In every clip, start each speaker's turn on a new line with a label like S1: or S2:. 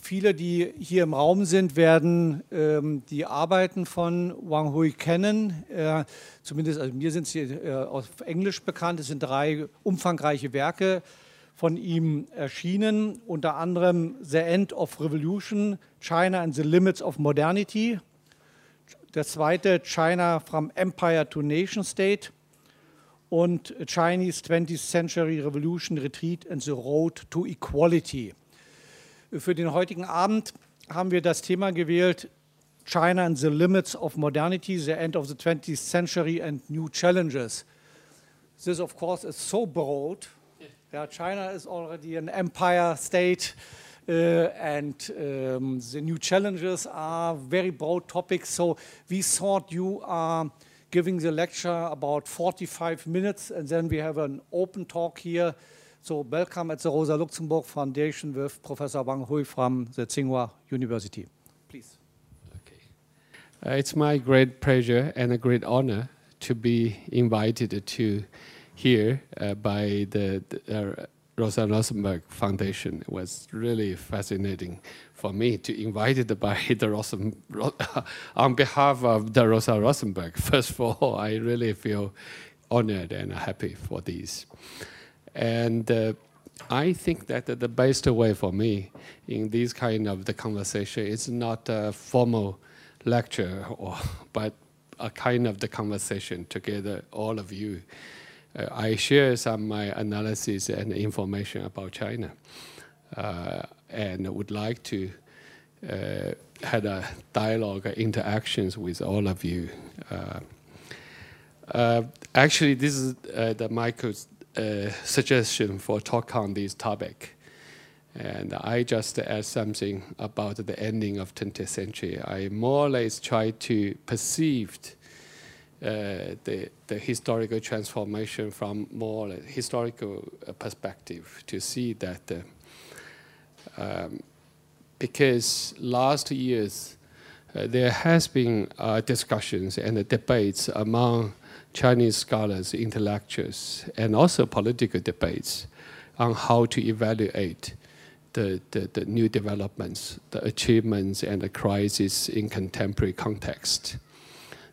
S1: Viele, die hier im Raum sind, werden ähm, die Arbeiten von Wang Hui kennen. Äh, zumindest, also mir sind sie äh, auf Englisch bekannt. Es sind drei umfangreiche Werke von ihm erschienen, unter anderem The End of Revolution, China and the Limits of Modernity. Der zweite, China from Empire to Nation State und Chinese 20th Century Revolution Retreat and the Road to Equality. Für den heutigen Abend haben wir das Thema gewählt, China and the Limits of Modernity, the End of the 20th Century and New Challenges. This, of course, is so broad. Yeah, China is already an empire state, uh, and um, the new challenges are very broad topics. So we thought you are giving the lecture about 45 minutes, and then we have an open talk here so welcome at the Rosa Luxemburg Foundation with Professor Wang Hui from the Tsinghua University. Please.
S2: Okay. Uh, it's my great pleasure and a great honor to be invited to here uh, by the, the uh, Rosa Luxemburg Foundation. It was really fascinating for me to invited by the Rosen, on behalf of the Rosa Luxemburg. First of all, I really feel honored and happy for these. And uh, I think that the best way for me in this kind of the conversation is not a formal lecture, or, but a kind of the conversation together, all of you. Uh, I share some my analysis and information about China, uh, and would like to uh, a dialogue, interactions with all of you. Uh, uh, actually, this is uh, the Michael's uh, suggestion for talk on this topic. And I just add something about the ending of 20th century. I more or less try to perceive uh, the, the historical transformation from more historical uh, perspective to see that uh, um, because last years uh, there has been uh, discussions and debates among Chinese scholars, intellectuals, and also political debates on how to evaluate the, the, the, new developments, the achievements, and the crisis in contemporary context.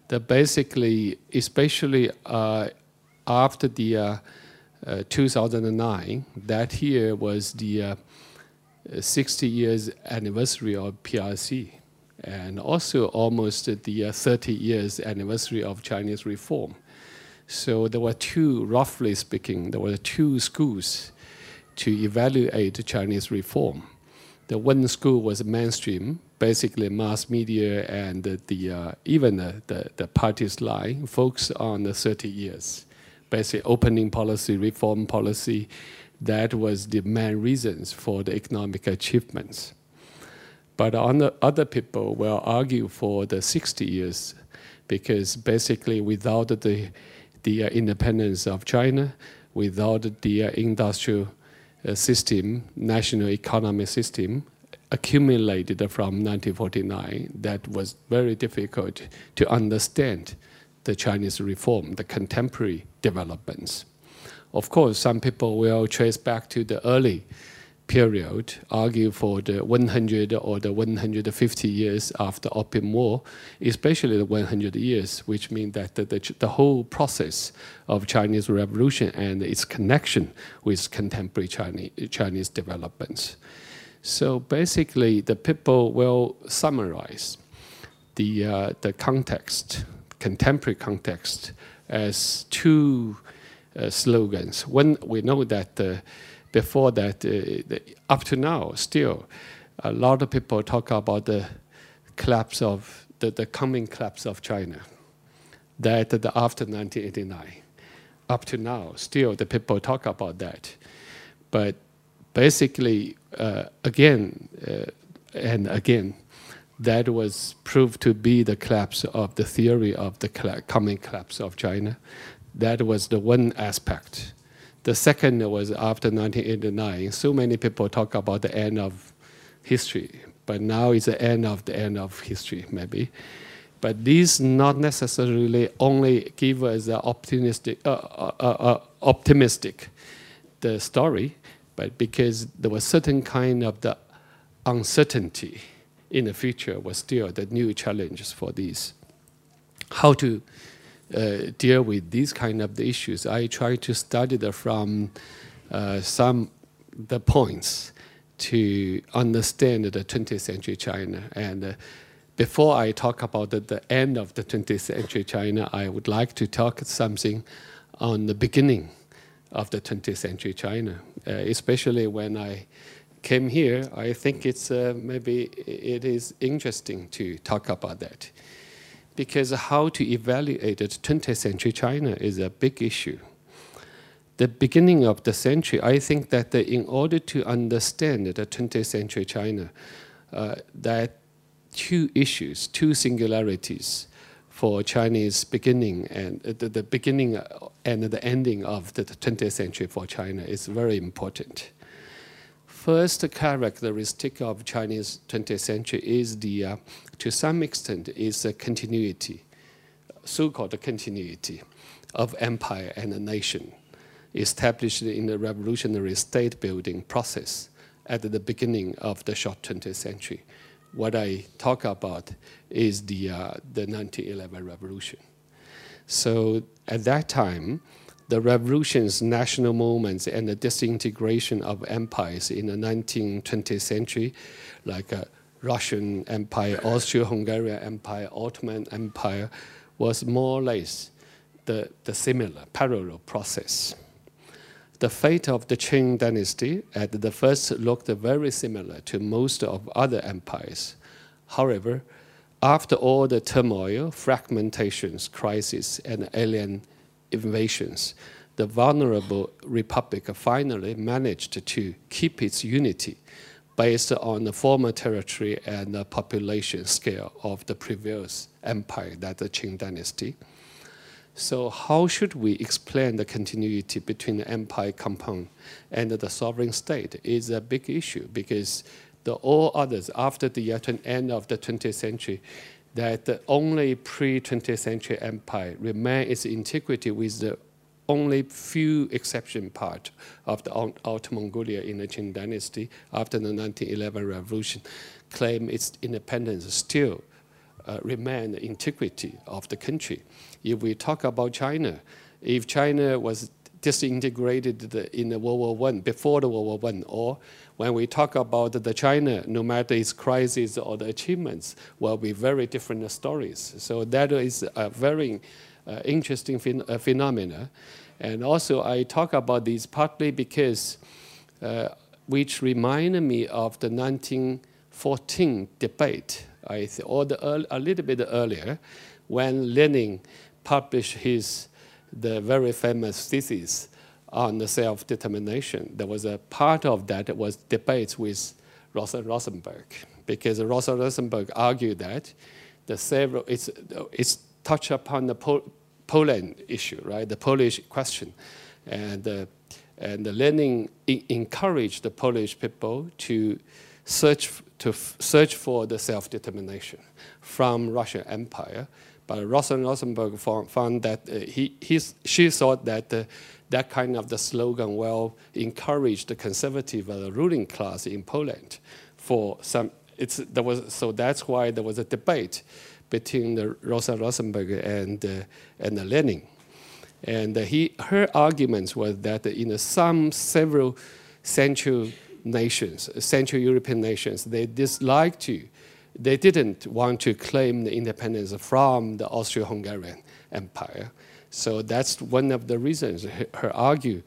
S2: The basically, especially uh, after the uh, uh, 2009, that year was the uh, 60 years anniversary of PRC, and also almost the uh, 30 years anniversary of Chinese reform. So there were two, roughly speaking, there were two schools to evaluate Chinese reform. The one school was mainstream, basically mass media and the, uh, even the, the, the party's line focused on the 30 years. Basically, opening policy, reform policy, that was the main reasons for the economic achievements. But on the other people will argue for the 60 years because basically without the the uh, independence of China, without the uh, industrial uh, system, national economic system, accumulated from 1949, that was very difficult to understand the Chinese reform, the contemporary developments. Of course, some people will trace back to the early period argue for the 100 or the 150 years after Opium War, especially the 100 years, which means that the, the, the, whole process of Chinese Revolution and its connection with contemporary Chinese, Chinese developments. So basically, the people will summarize the, uh, the context, contemporary context, as two uh, slogans. One, we know that uh, before that, uh, up to now, still, a lot of people talk about the collapse of the, the coming collapse of China. That the, after 1989, up to now, still the people talk about that. But basically, uh, again uh, and again, that was proved to be the collapse of the theory of the coming collapse of China. That was the one aspect the second was after 1989. So many people talk about the end of history, but now it's the end of the end of history, maybe. But these not necessarily only give us the optimistic, uh, uh, uh, uh, optimistic the story, but because there was certain kind of the uncertainty in the future was still the new challenges for these. How to deal with these kind of the issues? I try to study them from uh, some the points to understand the 20th century China. And uh, before I talk about the, the, end of the 20th century China, I would like to talk something on the beginning of the 20th century China, uh, especially when I came here. I think it's uh, maybe it is interesting to talk about that because how to evaluate the 20th century China is a big issue the beginning of the century, I think that the, in order to understand the 20th century China, uh, that two issues, two singularities for Chinese beginning and uh, the, the, beginning and the ending of the 20th century for China is very important. First characteristic of Chinese 20th century is the, uh, to some extent, is a continuity, so-called continuity of empire and a nation established in the revolutionary state building process at the beginning of the short 20th century. What I talk about is the, uh, the 1911 revolution. So at that time, the revolution's national movements and the disintegration of empires in the 19th, 20th century, like uh, Russian Empire, Austro-Hungarian Empire, Ottoman Empire, was more or less the, the similar, parallel process. The fate of the Qing dynasty at the first looked very similar to most of other empires. However, after all the turmoil, fragmentations, crises, and alien invasions, the vulnerable republic finally managed to keep its unity based on the former territory and the population scale of the previous empire, that the Qing dynasty. So how should we explain the continuity between the empire compound and the sovereign state is a big issue because the all others after the end of the 20th century, that the only pre-20th century empire remain its integrity with the only few exception part of the Outer Mongolia in the Qing dynasty after the 1911 revolution claim its independence still uh, remain the integrity of the country if we talk about China, if China was disintegrated in the World War I, before the World War I, or when we talk about the China, no matter its crisis or the achievements, will be very different stories. So that is a very interesting phen uh, phenomena. And also I talk about this partly because uh, which reminded me of the 1914 debate, I or the, a little bit earlier, when Lenin published his the very famous thesis on the self-determination. There was a part of that was debates with Rosa Rosenberg, because Rosa Rosenberg argued that the several it's it's touch upon the Pol Poland issue, right? The Polish question, and uh, and Lenin encouraged the Polish people to search to search for the self-determination from Russian Empire but Rosa Rosenberg found, that uh, he, she thought that uh, that kind of the slogan will encourage the conservative uh, ruling class in Poland for some. It's, there was, so that's why there was a debate between the Rosa Rosenberg and, uh, and Lenin. And he, her arguments was that in some several Central nations, Central European nations, they disliked to they didn't want to claim the independence from the Austro-Hungarian Empire. So that's one of the reasons her argue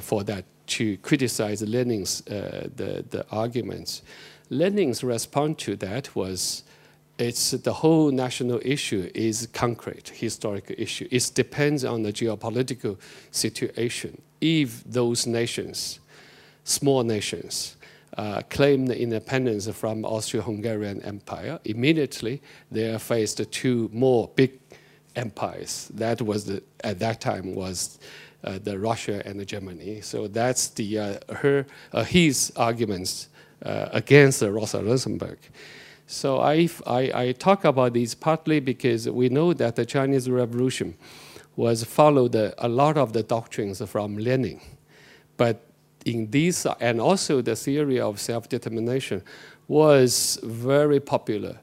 S2: for that to criticize Lenin's uh, the, the arguments. Lenin's response to that was it's the whole national issue is concrete historical issue. It depends on the geopolitical situation. If those nations, small nations, uh, claimed independence from Austro-Hungarian Empire, immediately they are faced two more big empires. That was the, at that time was uh, the Russia and the Germany. So that's the uh, her uh, his arguments uh, against Rosa Luxemburg. So I, I, I talk about these partly because we know that the Chinese Revolution was followed a lot of the doctrines from Lenin, but in these, and also the theory of self-determination was very popular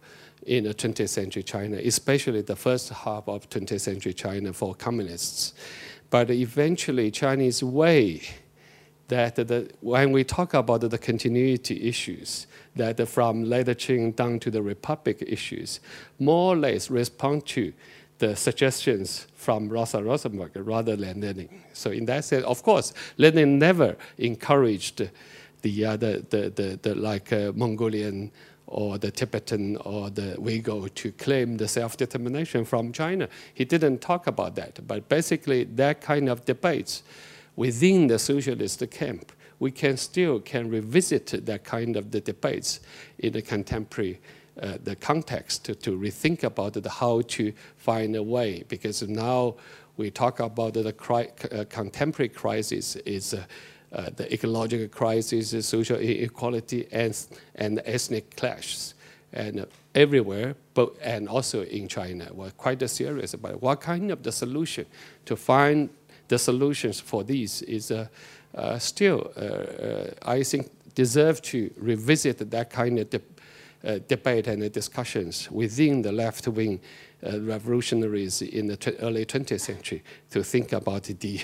S2: in the 20th century China, especially the first half of 20th century China for communists. But eventually, Chinese way that the, when we talk about the continuity issues, that from later Qing down to the Republic issues, more or less respond to the suggestions from Rosa Luxemburg rather than Lenin. So in that sense, of course, Lenin never encouraged the, uh, the, the, the, the, like uh, Mongolian or the Tibetan or the Uyghur to claim the self-determination from China. He didn't talk about that, but basically that kind of debates within the socialist camp, we can still can revisit that kind of the debates in the contemporary uh, the context to, to rethink about the, how to find a way because now we talk about the cri uh, contemporary crisis is uh, uh, the ecological crisis, social inequality, and, and ethnic clashes. And everywhere, but, and also in China, we're quite serious about what kind of the solution to find the solutions for these is uh, uh, still, uh, uh, I think, deserve to revisit that kind of de uh, debate and discussions within the left-wing revolutionaries in the early 20th century to think about the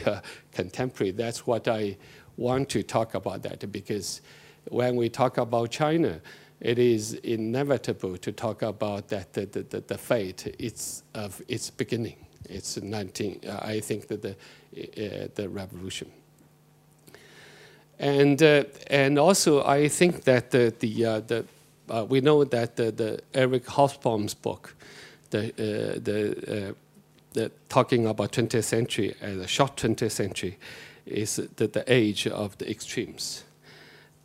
S2: contemporary. That's what I want to talk about that because when we talk about China, it is inevitable to talk about that the, the, the fate it's of its beginning. It's 19, uh, I think that the, uh, the revolution. And, uh, and also, I think that the, the, uh, the uh, we know that the, the Eric Hobsbawm's book, the, uh, the, the talking about 20th century as a short 20th century, is the, the age of the extremes.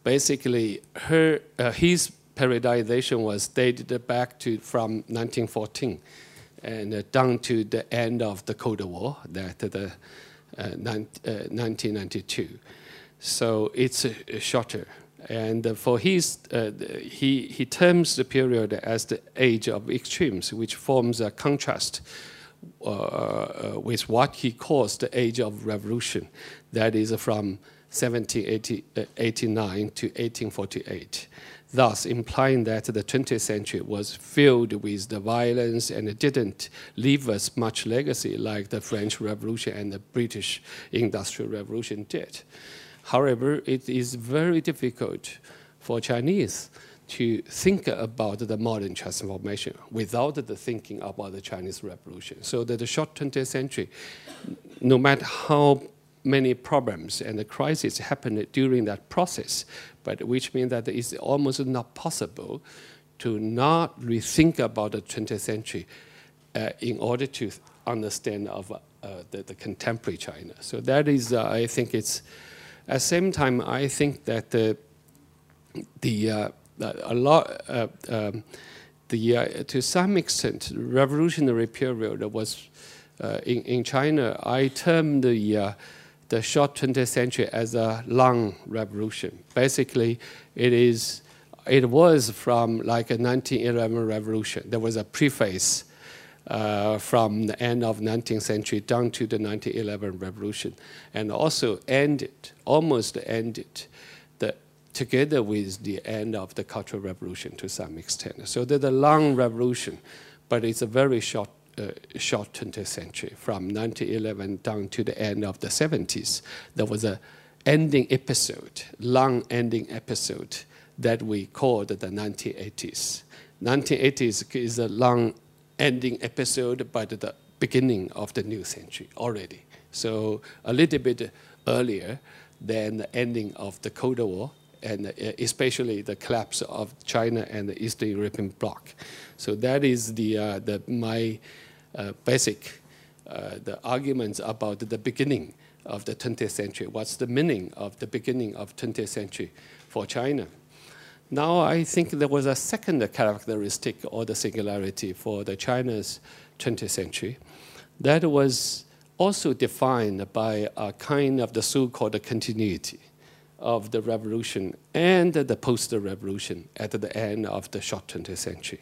S2: Basically, her, uh, his periodization was dated back to from 1914 and uh, down to the end of the Cold War, that the uh, 1992. Uh, so it's shorter. And for his, uh, he, he terms the period as the age of extremes, which forms a contrast uh, uh, with what he calls the age of revolution, that is from 1789 to 1848, thus implying that the 20th century was filled with the violence and it didn't leave us much legacy like the French Revolution and the British Industrial Revolution did. However, it is very difficult for Chinese to think about the modern transformation without the thinking about the Chinese Revolution. So that the short 20th century, no matter how many problems and the crises happened during that process, but which means that it's almost not possible to not rethink about the 20th century uh, in order to understand of uh, the, the, contemporary China. So that is, uh, I think it's, at the same time, I think that the, the uh, a lot, uh, um, the, uh, to some extent, revolutionary period that was in, in China, I term the the short 20th century as a long revolution. Basically, it is it was from like a 1911 revolution. There was a preface uh, from the end of 19th century down to the 1911 revolution, and also ended, almost ended, the, together with the end of the Cultural Revolution to some extent. So there's a long revolution, but it's a very short uh, short 20th century, from 1911 down to the end of the 70s. There was a ending episode, long ending episode that we called the 1980s. 1980s is a long ending episode, but the beginning of the new century already. So a little bit earlier than the ending of the Cold War, and uh, especially the collapse of China and the Eastern European bloc. So that is the, uh, the my uh, basic uh, the arguments about the beginning of the 20th century. What's the meaning of the beginning of 20th century for China? Now I think there was a second characteristic or the singularity for the China's 20th century that was also defined by a kind of the so-called continuity of the revolution and the post-revolution at the end of the short 20th century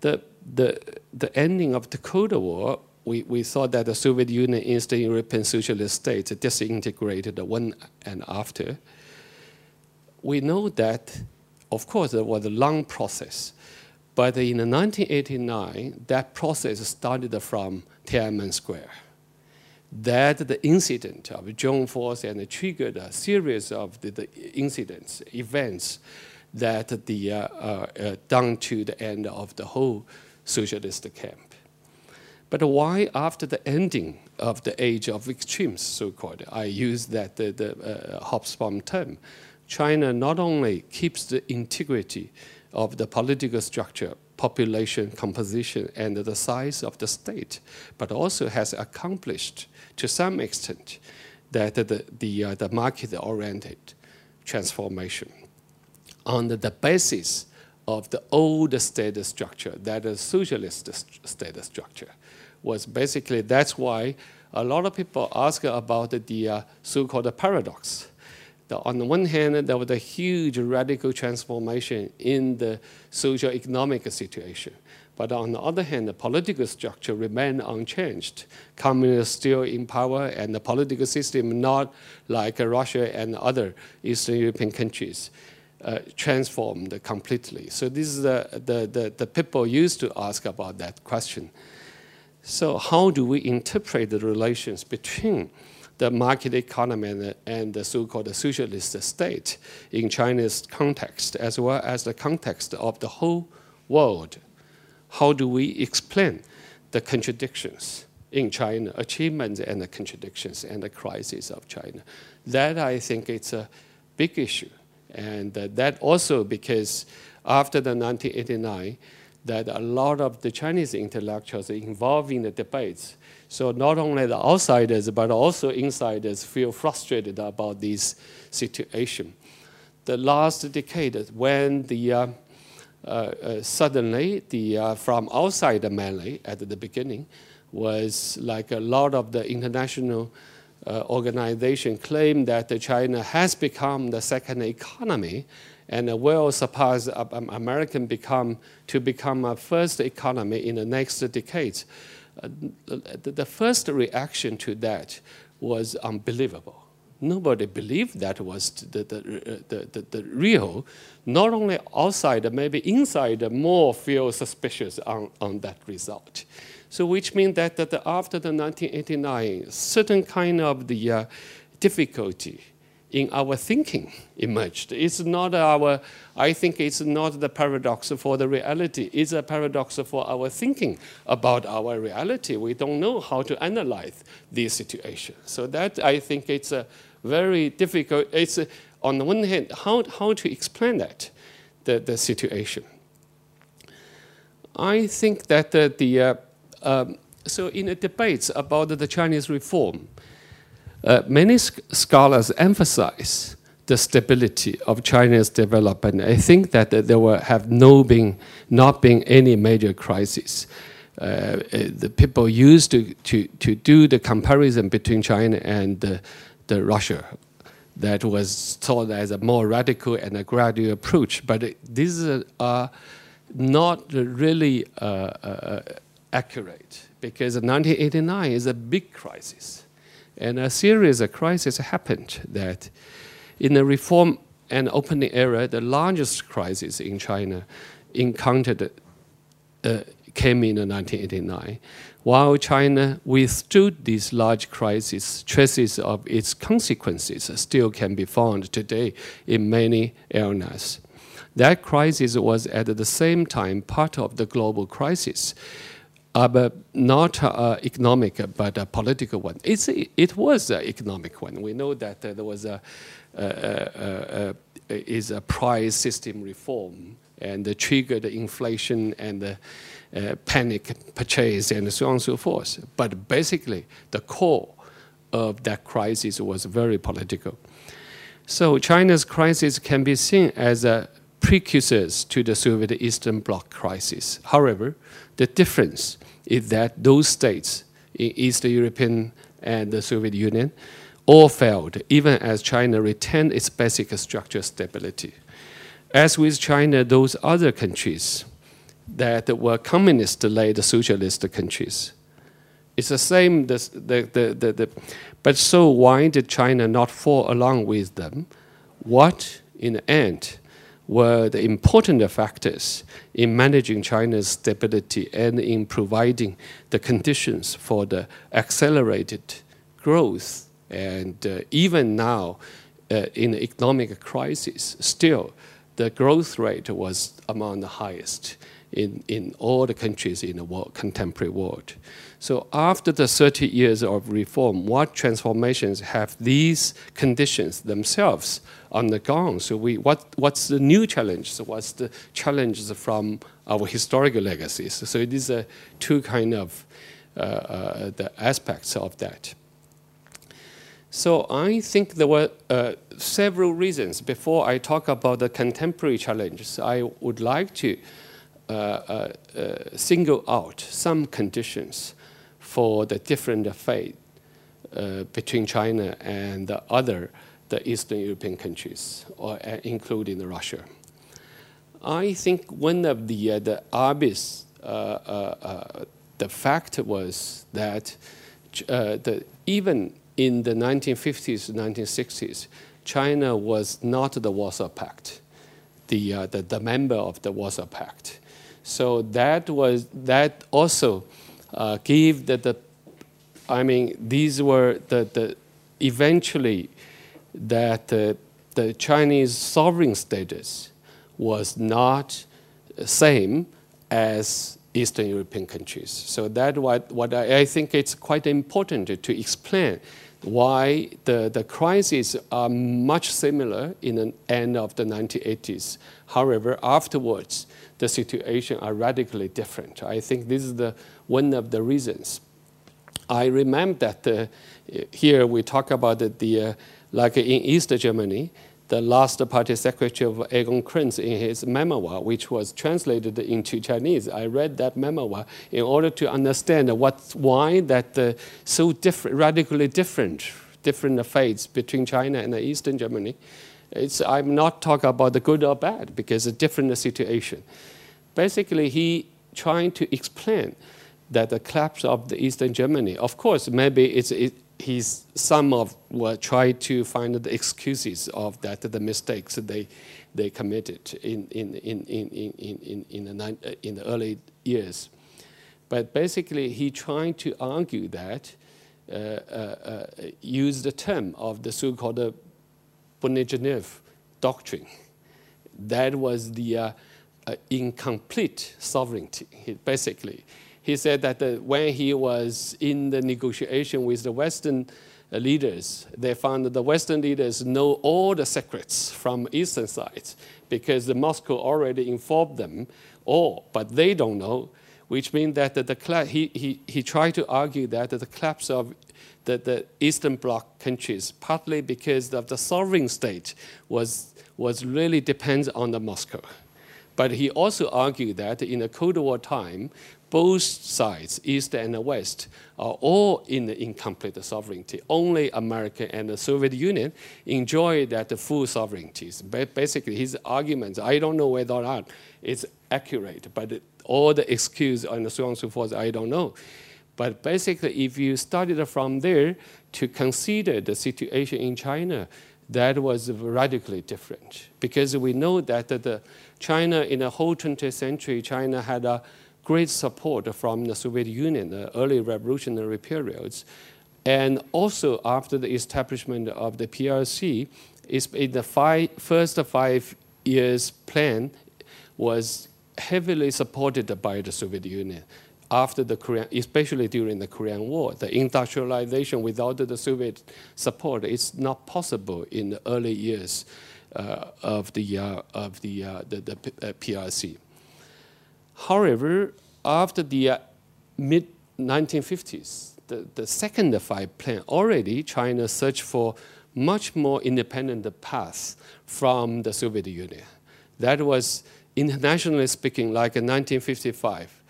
S2: the, the, the ending of the Cold War we, we thought that the Soviet Union, Eastern European socialist states disintegrated one and after. We know that, of course, it was a long process. But in 1989, that process started from Tiananmen Square. That the incident of June 4th and triggered a series of the, the incidents, events that the, uh, uh, uh, down to the end of the whole socialist camp. But why after the ending of the age of extremes, so-called, I use that the, the uh, Hobsbawm term, China not only keeps the integrity of the political structure, population composition, and the size of the state, but also has accomplished to some extent that the, the, uh, the market-oriented transformation. On the basis of the old state structure, that is socialist state structure, was basically that's why a lot of people ask about the uh, so-called paradox on the one hand, there was a huge radical transformation in the social economic situation. But on the other hand, the political structure remained unchanged. Communists still in power, and the political system not like Russia and other Eastern European countries. Uh, transformed completely. So this is the, the, the, the people used to ask about that question. So how do we interpret the relations between the market economy and, the so-called socialist state in China's context, as well as the context of the whole world. How do we explain the contradictions in China, achievements and the contradictions and the crisis of China? That I think it's a big issue. And that also because after the 1989, that a lot of the Chinese intellectuals involved in the debates so not only the outsiders, but also insiders feel frustrated about this situation. The last decade, when the uh, uh, uh, suddenly the uh, from outside mainly at the beginning was like a lot of the international uh, organization claim that China has become the second economy and will surpass um, American become to become a first economy in the next decades. The, first reaction to that was unbelievable. Nobody believed that was the, the, the, the, the, real. Not only outside, maybe inside, more feel suspicious on, on that result. So which means that, that after the 1989, certain kind of the uh, difficulty in our thinking emerged. It's not our, I think it's not the paradox for the reality, it's a paradox for our thinking about our reality. We don't know how to analyze this situation. So that I think it's a very difficult, it's a, on the one hand, how, how to explain that, the, the situation. I think that the, the uh, um, so in the debates about the Chinese reform, uh, many sc scholars emphasize the stability of China's development. I think that there will have no been, not been any major crisis. Uh, uh, the people used to, to, to do the comparison between China and the, the Russia that was thought as a more radical and a gradual approach. But these are not really uh, uh, accurate because 1989 is a big crisis. And a series of crises happened that in the reform and opening era, the largest crisis in China encountered uh, came in 1989. While China withstood these large crises, traces of its consequences still can be found today in many areas. That crisis was at the same time part of the global crisis but not uh, economic, but a political one. It's, it was an economic one. We know that uh, there was a, is a price system reform and triggered inflation and uh, panic purchase and so on and so forth. But basically, the core of that crisis was very political. So China's crisis can be seen as a precursors to the Soviet Eastern Bloc crisis. However, the difference is that those states in Eastern European and the Soviet Union all failed, even as China retained its basic structural stability. As with China, those other countries that were communist-led socialist countries it's the same. The, the, the, the, but so why did China not fall along with them? What, in the end, were the important factors in managing China's stability and in providing the conditions for the accelerated growth. And uh, even now, uh, in the economic crisis, still the growth rate was among the highest in, in all the countries in the world, contemporary world. So after the 30 years of reform, what transformations have these conditions themselves undergone? So we, what, what's the new challenge? So what's the challenges from our historical legacies? So it is a two kind of uh, uh, the aspects of that. So I think there were uh, several reasons. Before I talk about the contemporary challenges, I would like to uh, uh, uh single out some conditions for the different fate uh, between China and the other the Eastern European countries, or uh, including Russia. I think one of the uh, the obvious uh, uh, uh, the fact was that the, even in the 1950s, 1960s, China was not the Warsaw Pact, the, the, the member of the Warsaw Pact. So that was that also uh, give the, the, I mean, these were the, the eventually that uh, the Chinese sovereign status was not same as Eastern European countries. So that what, what I, I think it's quite important to explain why the, the crises are much similar in the end of the 1980s. However, afterwards, the situation are radically different. I think this is the, one of the reasons. I remember that uh, here we talk about the, the uh, like in East Germany, the last party secretary of Egon Krenz in his memoir, which was translated into Chinese. I read that memoir in order to understand what, why that uh, so different, radically different, different fates between China and the Eastern Germany. It's, I'm not talking about the good or bad because it's a different situation. Basically, he trying to explain that the collapse of the Eastern Germany, of course, maybe it's, it, he's some of will try to find the excuses of that the mistakes they they committed in in in in in in, in the in the early years, but basically he trying to argue that uh, uh, uh, use the term of the so-called uh, Brezhnev doctrine. That was the uh, uh, incomplete sovereignty, basically he said that the, when he was in the negotiation with the Western uh, leaders, they found that the Western leaders know all the secrets from Eastern sides because the Moscow already informed them all, but they don't know, which means that the, the he, he, he tried to argue that the collapse of the, the Eastern Bloc countries, partly because of the sovereign state, was, was really depends on the Moscow. But he also argued that in the Cold War time, both sides, East and West, are all in the incomplete sovereignty. Only America and the Soviet Union enjoy that full sovereignty. Basically, his arguments, I don't know whether or not it's accurate, but all the excuse and so on and so forth, I don't know. But basically, if you started from there to consider the situation in China, that was radically different because we know that the China in the whole 20th century, China had a great support from the Soviet Union, the early revolutionary periods. And also after the establishment of the PRC, in the five, first five years plan was heavily supported by the Soviet Union. After the Korean, especially during the Korean War, the industrialization without the Soviet support is not possible in the early years uh, of the uh, of the uh, the, the PRC. However, after the uh, mid 1950s, the, the second five plan, already China searched for much more independent path from the Soviet Union. That was, internationally speaking, like in 1955,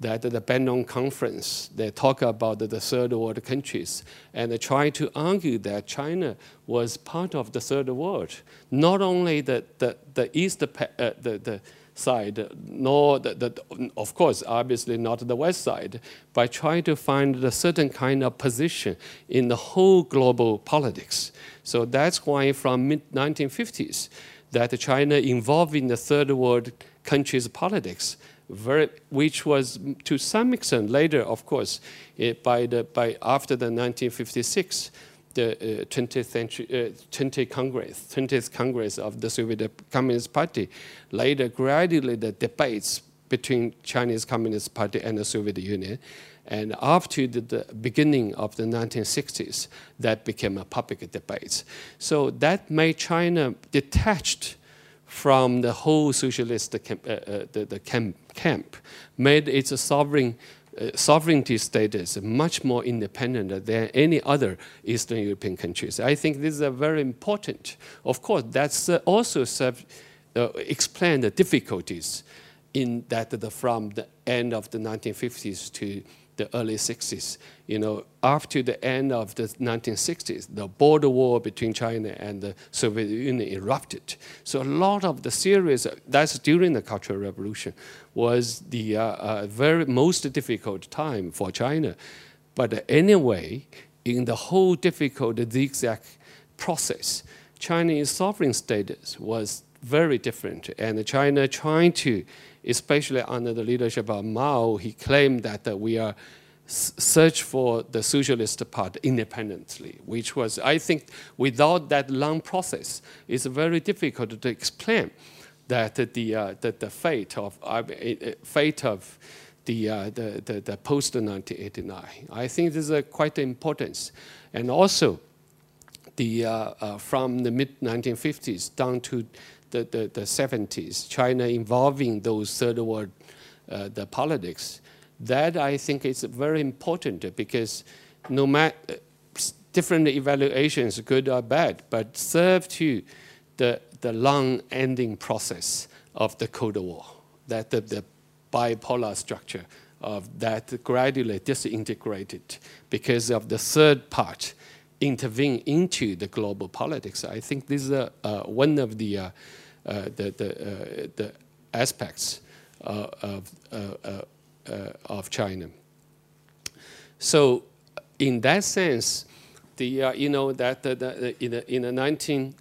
S2: that the Bandung Conference, they talk about the third world countries, and they try to argue that China was part of the third world. Not only the, the, the East, uh, the, the side, nor the, the, of course, obviously not the West side, by trying to find a certain kind of position in the whole global politics. So that's why from mid 1950s that China involved in the third world countries' politics, very, which was to some extent later, of course, it, by the by after the 1956 the uh, 20th, century, uh, 20th Congress, 20th Congress of the Soviet Communist Party, later gradually the debates between Chinese Communist Party and the Soviet Union, and after the, the, beginning of the 1960s, that became a public debate. So that made China detached from the whole socialist camp, uh, uh, the, the camp, camp, made its sovereign uh, sovereignty status much more independent than any other Eastern European countries. I think this is a very important. Of course, that's uh, also serve, uh, the difficulties in that the, from the end of the 1950s to the early 60s. You know, after the end of the 1960s, the border war between China and the Soviet Union erupted. So a lot of the series, that's during the Cultural Revolution, was the uh, uh, very most difficult time for China. But anyway, in the whole difficult zigzag process, Chinese sovereign status was very different. And China trying to especially under the leadership of Mao, he claimed that uh, we are search for the socialist part independently, which was, I think, without that long process, it's very difficult to explain that the, uh, the, fate of, uh, fate of the, uh, the, the, the post 1989. I think this is quite important. And also, the, uh, uh, from the mid 1950s down to the, the, the 70s, China involving those third world uh, the politics, that I think is very important because no matter different evaluations, good or bad, but serve to the, the long ending process of the Cold War, that the, the bipolar structure of that gradually disintegrated because of the third part intervene into the global politics. I think this is uh, uh, one of the, uh, uh the, the, uh, the, aspects uh, of, of China. So in that sense, the, you know, that the, the, in the, in the 19,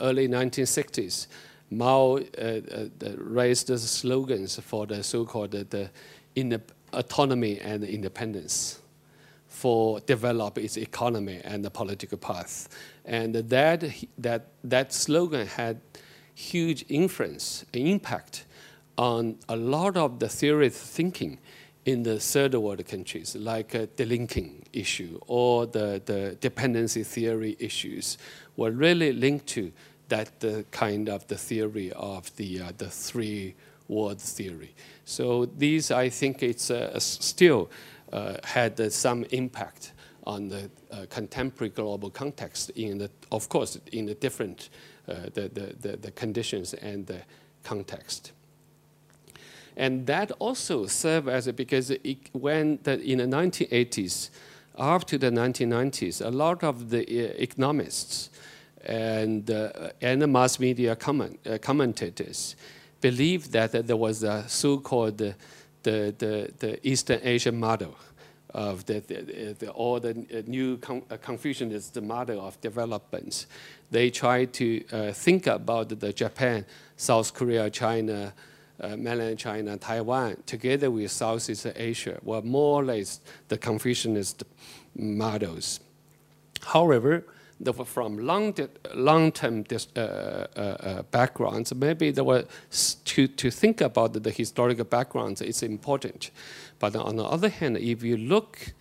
S2: early 1960s, Mao raised the slogans for the so-called the, the autonomy and independence for develop its economy and the political path. And that, that, that slogan had huge influence, and impact on a lot of the theories thinking in the third world countries, like uh, the linking issue or the, the dependency theory issues, were really linked to that uh, kind of the theory of the, uh, the three world theory. So these, I think it's uh, still had uh, some impact on the uh, contemporary global context in the, of course, in the different the, the, the, conditions and the context. And that also served as a, because it, when the, in the 1980s, after the 1990s, a lot of the economists and, uh, and the mass media comment, uh, commentators believed that there was a so-called the, the, the Eastern Asian model of the, the, the, all the new uh, Confucianist model of development. They try to uh, think about the Japan, South Korea, China, uh, mainland China, Taiwan, together with Southeast Asia, were more or less the Confucianist models. However, from long, long-term uh, uh, uh, backgrounds, maybe there were to, to think about the historical backgrounds is important. But on the other hand, if you look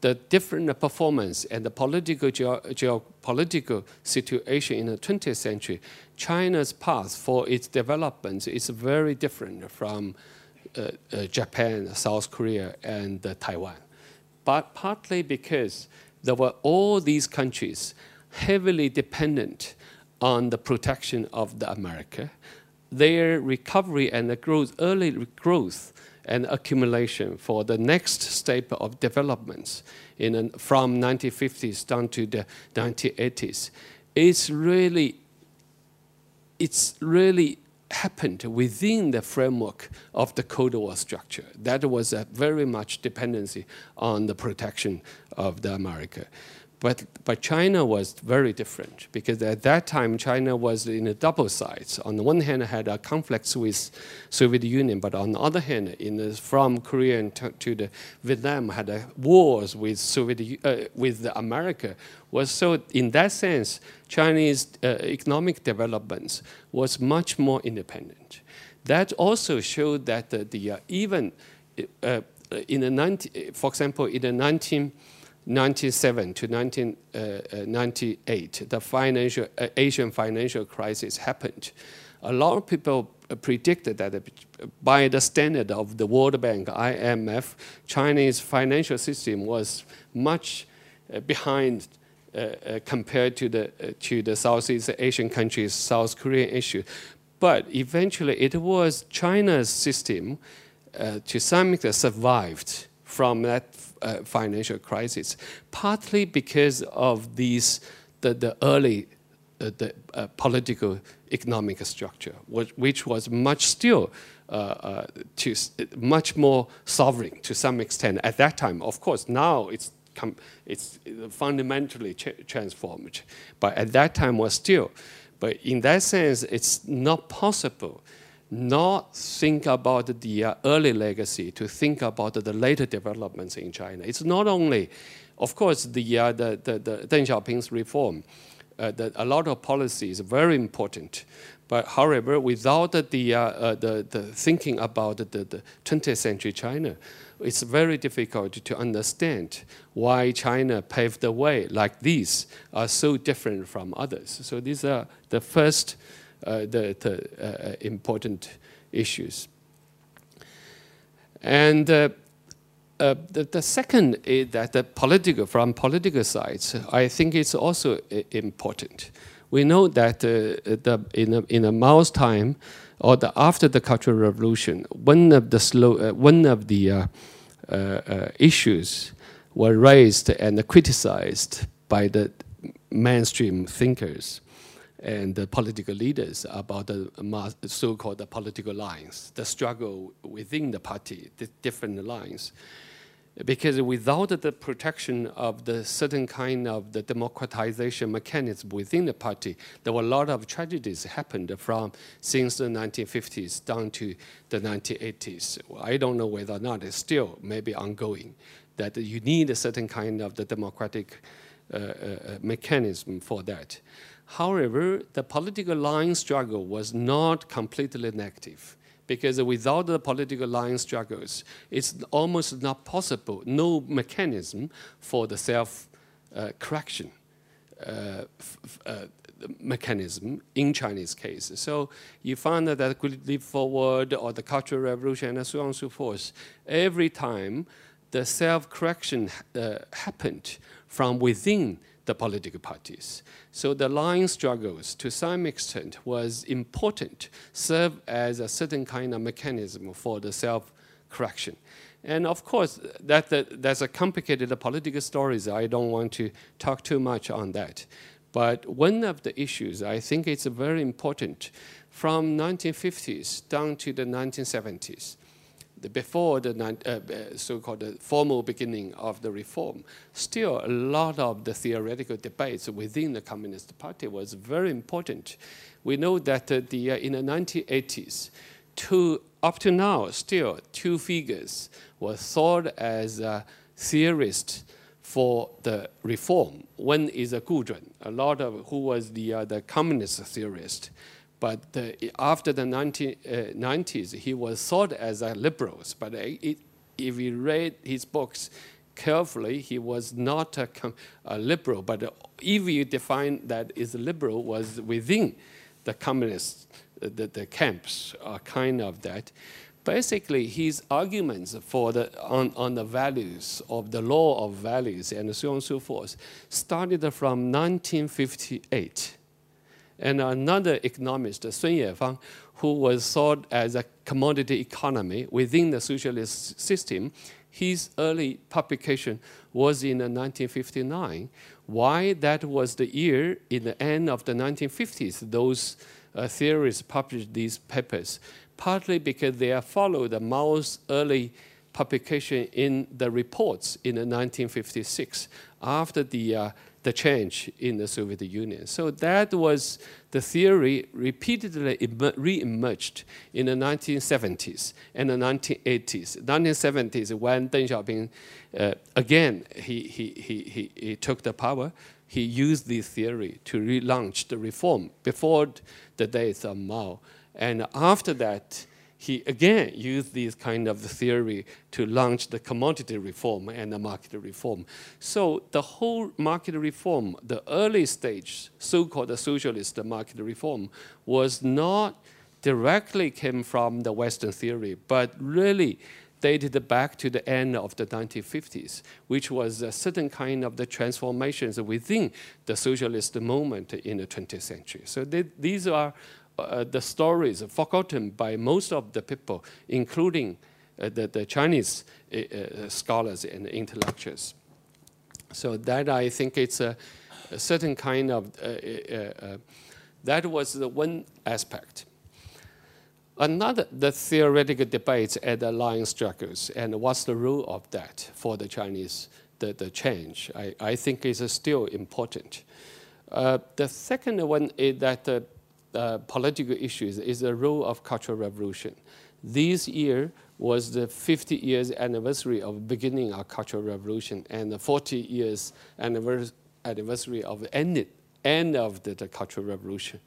S2: the different performance and the political geopolitical situation in the 20th century, China's path for its development is very different from uh, uh, Japan, South Korea, and uh, Taiwan. But partly because there were all these countries heavily dependent on the protection of the America. Their recovery and the growth, early growth and accumulation for the next step of developments in from 1950s down to the 1980s, it's really, it's really happened within the framework of the Cold War structure. That was a very much dependency on the protection of the America. But, but China was very different because at that time China was in a double sides. On the one hand, it had a conflict with Soviet Union, but on the other hand, in the, from Korea to, to, the Vietnam, had a wars with Soviet uh, with America. Was so in that sense, Chinese uh, economic developments was much more independent. That also showed that the, the uh, even uh, in the 90, for example, in the 19 1997 to 1998, the financial, uh, Asian financial crisis happened. A lot of people predicted that by the standard of the World Bank, IMF, Chinese financial system was much uh, behind uh, uh, compared to the, uh, to the Southeast Asian countries, South Korean issue. But eventually it was China's system uh, to some extent survived from that uh, financial crisis, partly because of these the, the early uh, the uh, political economic structure, which, which was much still uh, uh, to, much more sovereign to some extent at that time. Of course, now it's it's fundamentally transformed, but at that time was still. But in that sense, it's not possible not think about the uh, early legacy, to think about the later developments in China. It's not only, of course, the, uh, the, the, the Deng Xiaoping's reform, uh, the, a lot of policy is very important. But however, without the, uh, uh, the, the thinking about the, the 20th century China, it's very difficult to understand why China paved the way like these are so different from others. So these are the first the, the uh, important issues. And uh, uh, the, the, second is that the political, from political sides, I think it's also important. We know that uh, the, in, a, in a Mao's time, or the, after the Cultural Revolution, one of the, slow, uh, one of the issues were raised and criticized by the mainstream thinkers and the political leaders about the so-called political lines, the struggle within the party, the different lines. Because without the protection of the certain kind of the democratization mechanism within the party, there were a lot of tragedies happened from since the 1950s down to the 1980s. I don't know whether or not it's still maybe ongoing, that you need a certain kind of the democratic uh, uh, uh mechanism for that. However, the political line struggle was not completely negative because without the political line struggles, it's almost not possible, no mechanism for the self-correction uh, uh, mechanism in Chinese case. So you find that the Great Leap Forward or the Cultural Revolution and so on and so forth, every time the self-correction uh, happened from within the political parties. So the line struggles, to some extent, was important, serve as a certain kind of mechanism for the self-correction. And of course, that, that, that's a complicated political story. I don't want to talk too much on that. But one of the issues, I think it's very important, from 1950s down to the 1970s, before the uh, uh, so-called formal beginning of the reform, still a lot of the theoretical debates within the Communist Party was very important. We know that uh, the, in the 1980s, two, up to now, still two figures were thought as theorists for the reform. One is a Gu a lot of who was the, uh, the communist theorist, but after the 1990s, uh, he was thought as a liberal. But it, if you read his books carefully, he was not a, a liberal. But if you define that is liberal, was within the communist, uh, the, the camps are kind of that. Basically, his arguments for the, on, on the values of the law of values and so on and so forth started from 1958 and another economist, Sun Yefang, who was thought as a commodity economy within the socialist system, his early publication was in 1959. Why that was the year in the end of the 1950s, those uh, uh, theorists published these papers, partly because they followed Mao's early publication in the reports in 1956 after the, uh, the change in the Soviet Union. So that was the theory repeatedly re-emerged in the 1970s and the 1980s. 1970s, when Deng Xiaoping, uh, again, he, he, he, he, took the power, he used this theory to relaunch the reform before the days of Mao. And after that, he again used this kind of theory to launch the commodity reform and the market reform. So the whole market reform, the early stage, so-called the socialist market reform, was not directly came from the Western theory, but really dated back to the end of the 1950s, which was a certain kind of the transformations within the socialist movement in the 20th century. So they, these are uh, the stories forgotten by most of the people, including uh, the, the, Chinese uh, uh scholars and intellectuals. So that I think it's a, a certain kind of, uh, uh, that was the one aspect. Another, the theoretical debates at the line struggles and what's the role of that for the Chinese, the, the change, I, I think is still important. the second one is that uh, political issues is the role of Cultural Revolution. This year was the 50 years anniversary of beginning of Cultural Revolution and the 40 years anniversary of the end, of the, the Cultural Revolution.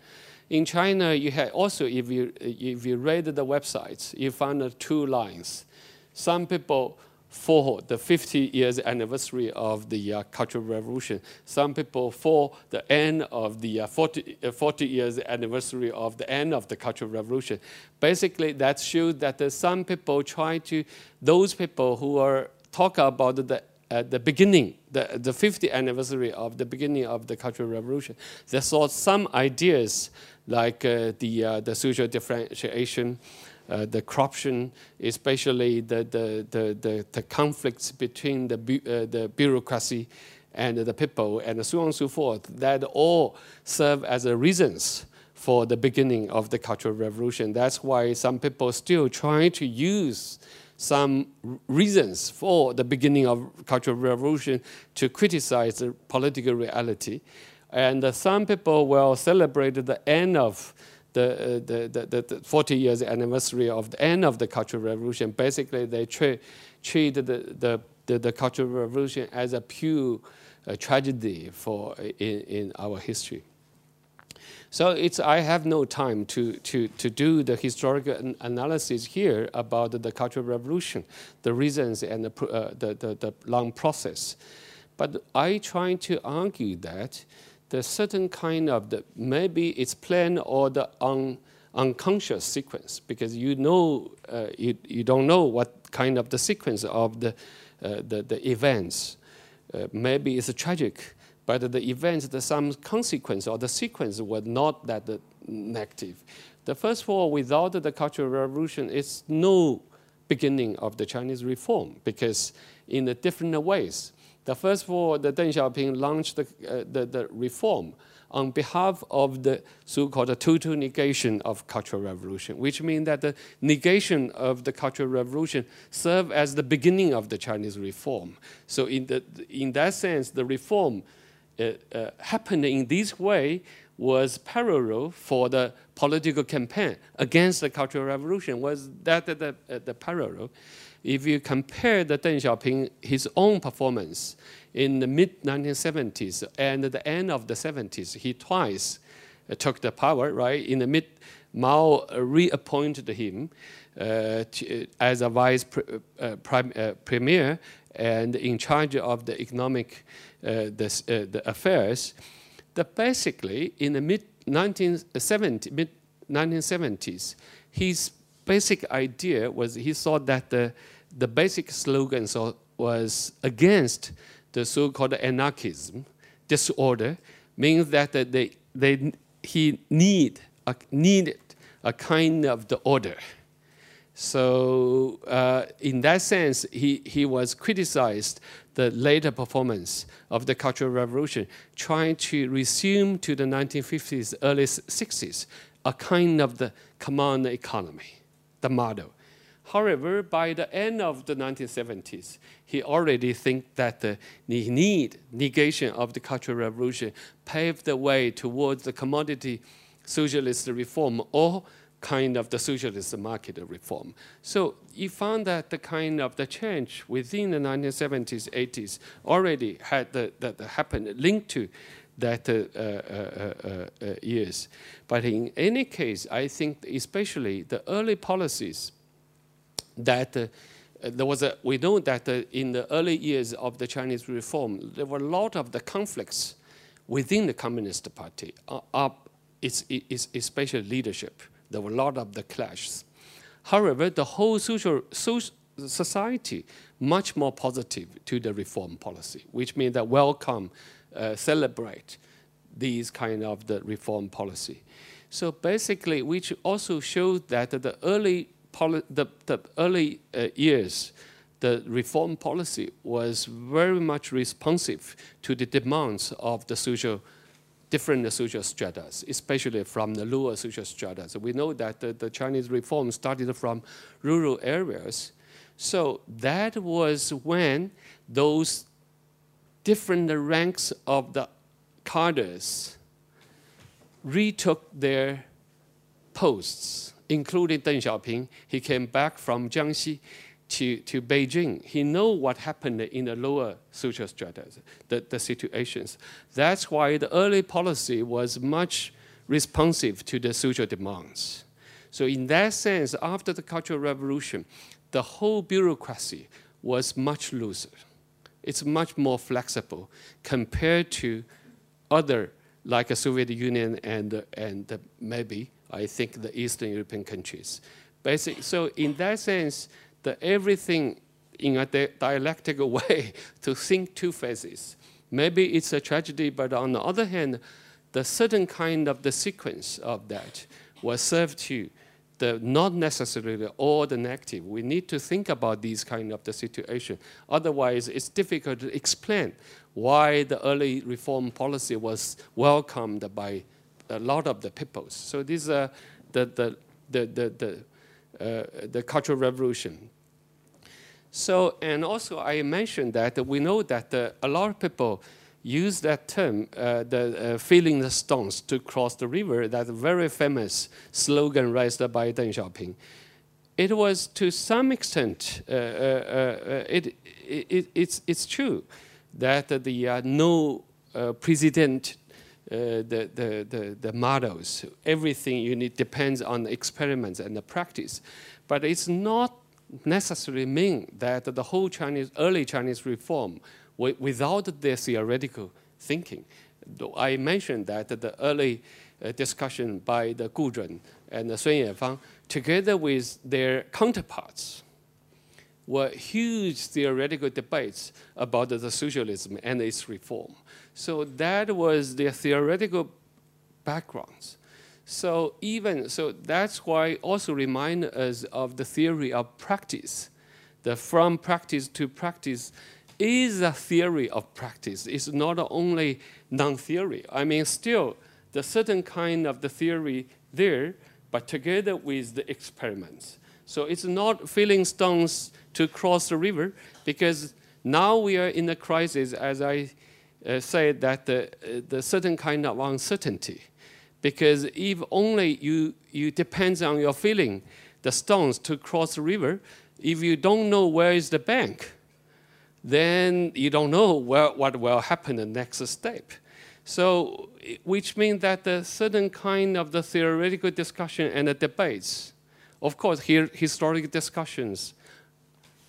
S2: In China, you had also, if you, if you read the websites, you find two lines. Some people for the 50 years anniversary of the uh, Cultural Revolution. Some people for the end of the uh, 40, uh, 40, years anniversary of the end of the Cultural Revolution. Basically, that shows that uh, some people try to, those people who are talk about the at the beginning, the, the 50th anniversary of the beginning of the Cultural Revolution, they saw some ideas like uh, the, uh, the social differentiation, uh, the corruption, especially the, the, the, the, the conflicts between the, uh, the bureaucracy and the people, and so on and so forth, that all serve as reasons for the beginning of the Cultural Revolution. That's why some people still try to use some reasons for the beginning of Cultural Revolution to criticize the political reality. And some people will celebrate the end of the, uh, the, the, the, 40 years anniversary of the end of the Cultural Revolution, basically they treat, treat the, the, the, the Cultural Revolution as a pure uh, tragedy for, in, in our history. So it's, I have no time to, to, to do the historical analysis here about the Cultural Revolution, the reasons and the, uh, the, the, the long process. But I try to argue that the certain kind of the maybe it's planned or the un, unconscious sequence because you know uh, you, you don't know what kind of the sequence of the uh, the, the events. Uh, maybe it's tragic but the events the some consequence or the sequence were not that negative. The first all without the cultural revolution is no beginning of the chinese reform because in the different ways the first of all, the Deng Xiaoping launched the, uh, the, the, reform on behalf of the so-called total negation of Cultural Revolution, which means that the negation of the Cultural Revolution served as the beginning of the Chinese reform. So in, the, in that sense, the reform uh, uh, happened in this way was parallel for the political campaign against the Cultural Revolution, was that the, the, the parallel if you compare the Deng Xiaoping, his own performance in the mid 1970s and the end of the 70s, he twice uh, took the power, right? In the mid, Mao reappointed him uh, to, as a vice pre, uh, prime, uh, premier and in charge of the economic uh, the, uh, affairs. That basically, in the mid 1970s, mid 1970s, his basic idea was he thought that the, the basic slogan so, was against the so-called anarchism, disorder, means that they, they, he need, needed a kind of the order. So uh, in that sense, he, he was criticized the later performance of the Cultural Revolution, trying to resume to the 1950s, early 60s, a kind of the command economy, the model. However, by the end of the 1970s, he already think that the need negation of the Cultural Revolution paved the way towards the commodity socialist reform or kind of the socialist market reform. So he found that the kind of the change within the 1970s, 80s already had the, that happened linked to that uh uh, uh, years. But in any case, I think especially the early policies that there was a, we know that in the early years of the Chinese reform, there were a lot of the conflicts within the Communist Party, up its, its, especially leadership. There were a lot of the clashes. However, the whole social, social society much more positive to the reform policy, which means that welcome, uh, celebrate these kind of the reform policy. So basically, which also shows that the early the, the, early uh, years, the reform policy was very much responsive to the demands of the social different social stratas, especially from the lower social stratas. We know that the, the Chinese reform started from rural areas. So that was when those different ranks of the cadres retook their posts, including Deng Xiaoping. He came back from Jiangxi to, to Beijing, he know what happened in the lower social strata, the, the situations. That's why the early policy was much responsive to the social demands. So in that sense, after the Cultural Revolution, the whole bureaucracy was much looser. It's much more flexible compared to other, like the Soviet Union and, and maybe, I think, the Eastern European countries. Basic, so in that sense, the everything in a di dialectical way to think two phases. Maybe it's a tragedy, but on the other hand, the certain kind of the sequence of that was served to the not necessarily all the negative. We need to think about these kind of the situation. Otherwise, it's difficult to explain why the early reform policy was welcomed by a lot of the peoples. So these are the, the, the, the, the uh, the Cultural Revolution. So, and also I mentioned that we know that uh, a lot of people use that term, uh, the uh, filling the stones to cross the river, that very famous slogan raised by Deng Xiaoping. It was to some extent, uh, uh, it, it, it's, it's true that the no president uh, the, the, the, the, models. Everything you need depends on the experiments and the practice. But it's not necessarily mean that the whole Chinese, early Chinese reform, without the theoretical thinking. I mentioned that the early uh, discussion by the Gu Zhun and the Sun Yefang, together with their counterparts, were huge theoretical debates about the socialism and its reform. So that was their theoretical backgrounds. So even so, that's why also remind us of the theory of practice. The from practice to practice is a theory of practice. It's not only non-theory. I mean, still the certain kind of the theory there, but together with the experiments. So it's not filling stones to cross the river because now we are in a crisis, as I uh, say that the, uh, the certain kind of uncertainty. Because if only you, you depends on your feeling, the stones to cross the river, if you don't know where is the bank, then you don't know where, what will happen the next step. So, which means that the certain kind of the theoretical discussion and the debates, of course, here historic discussions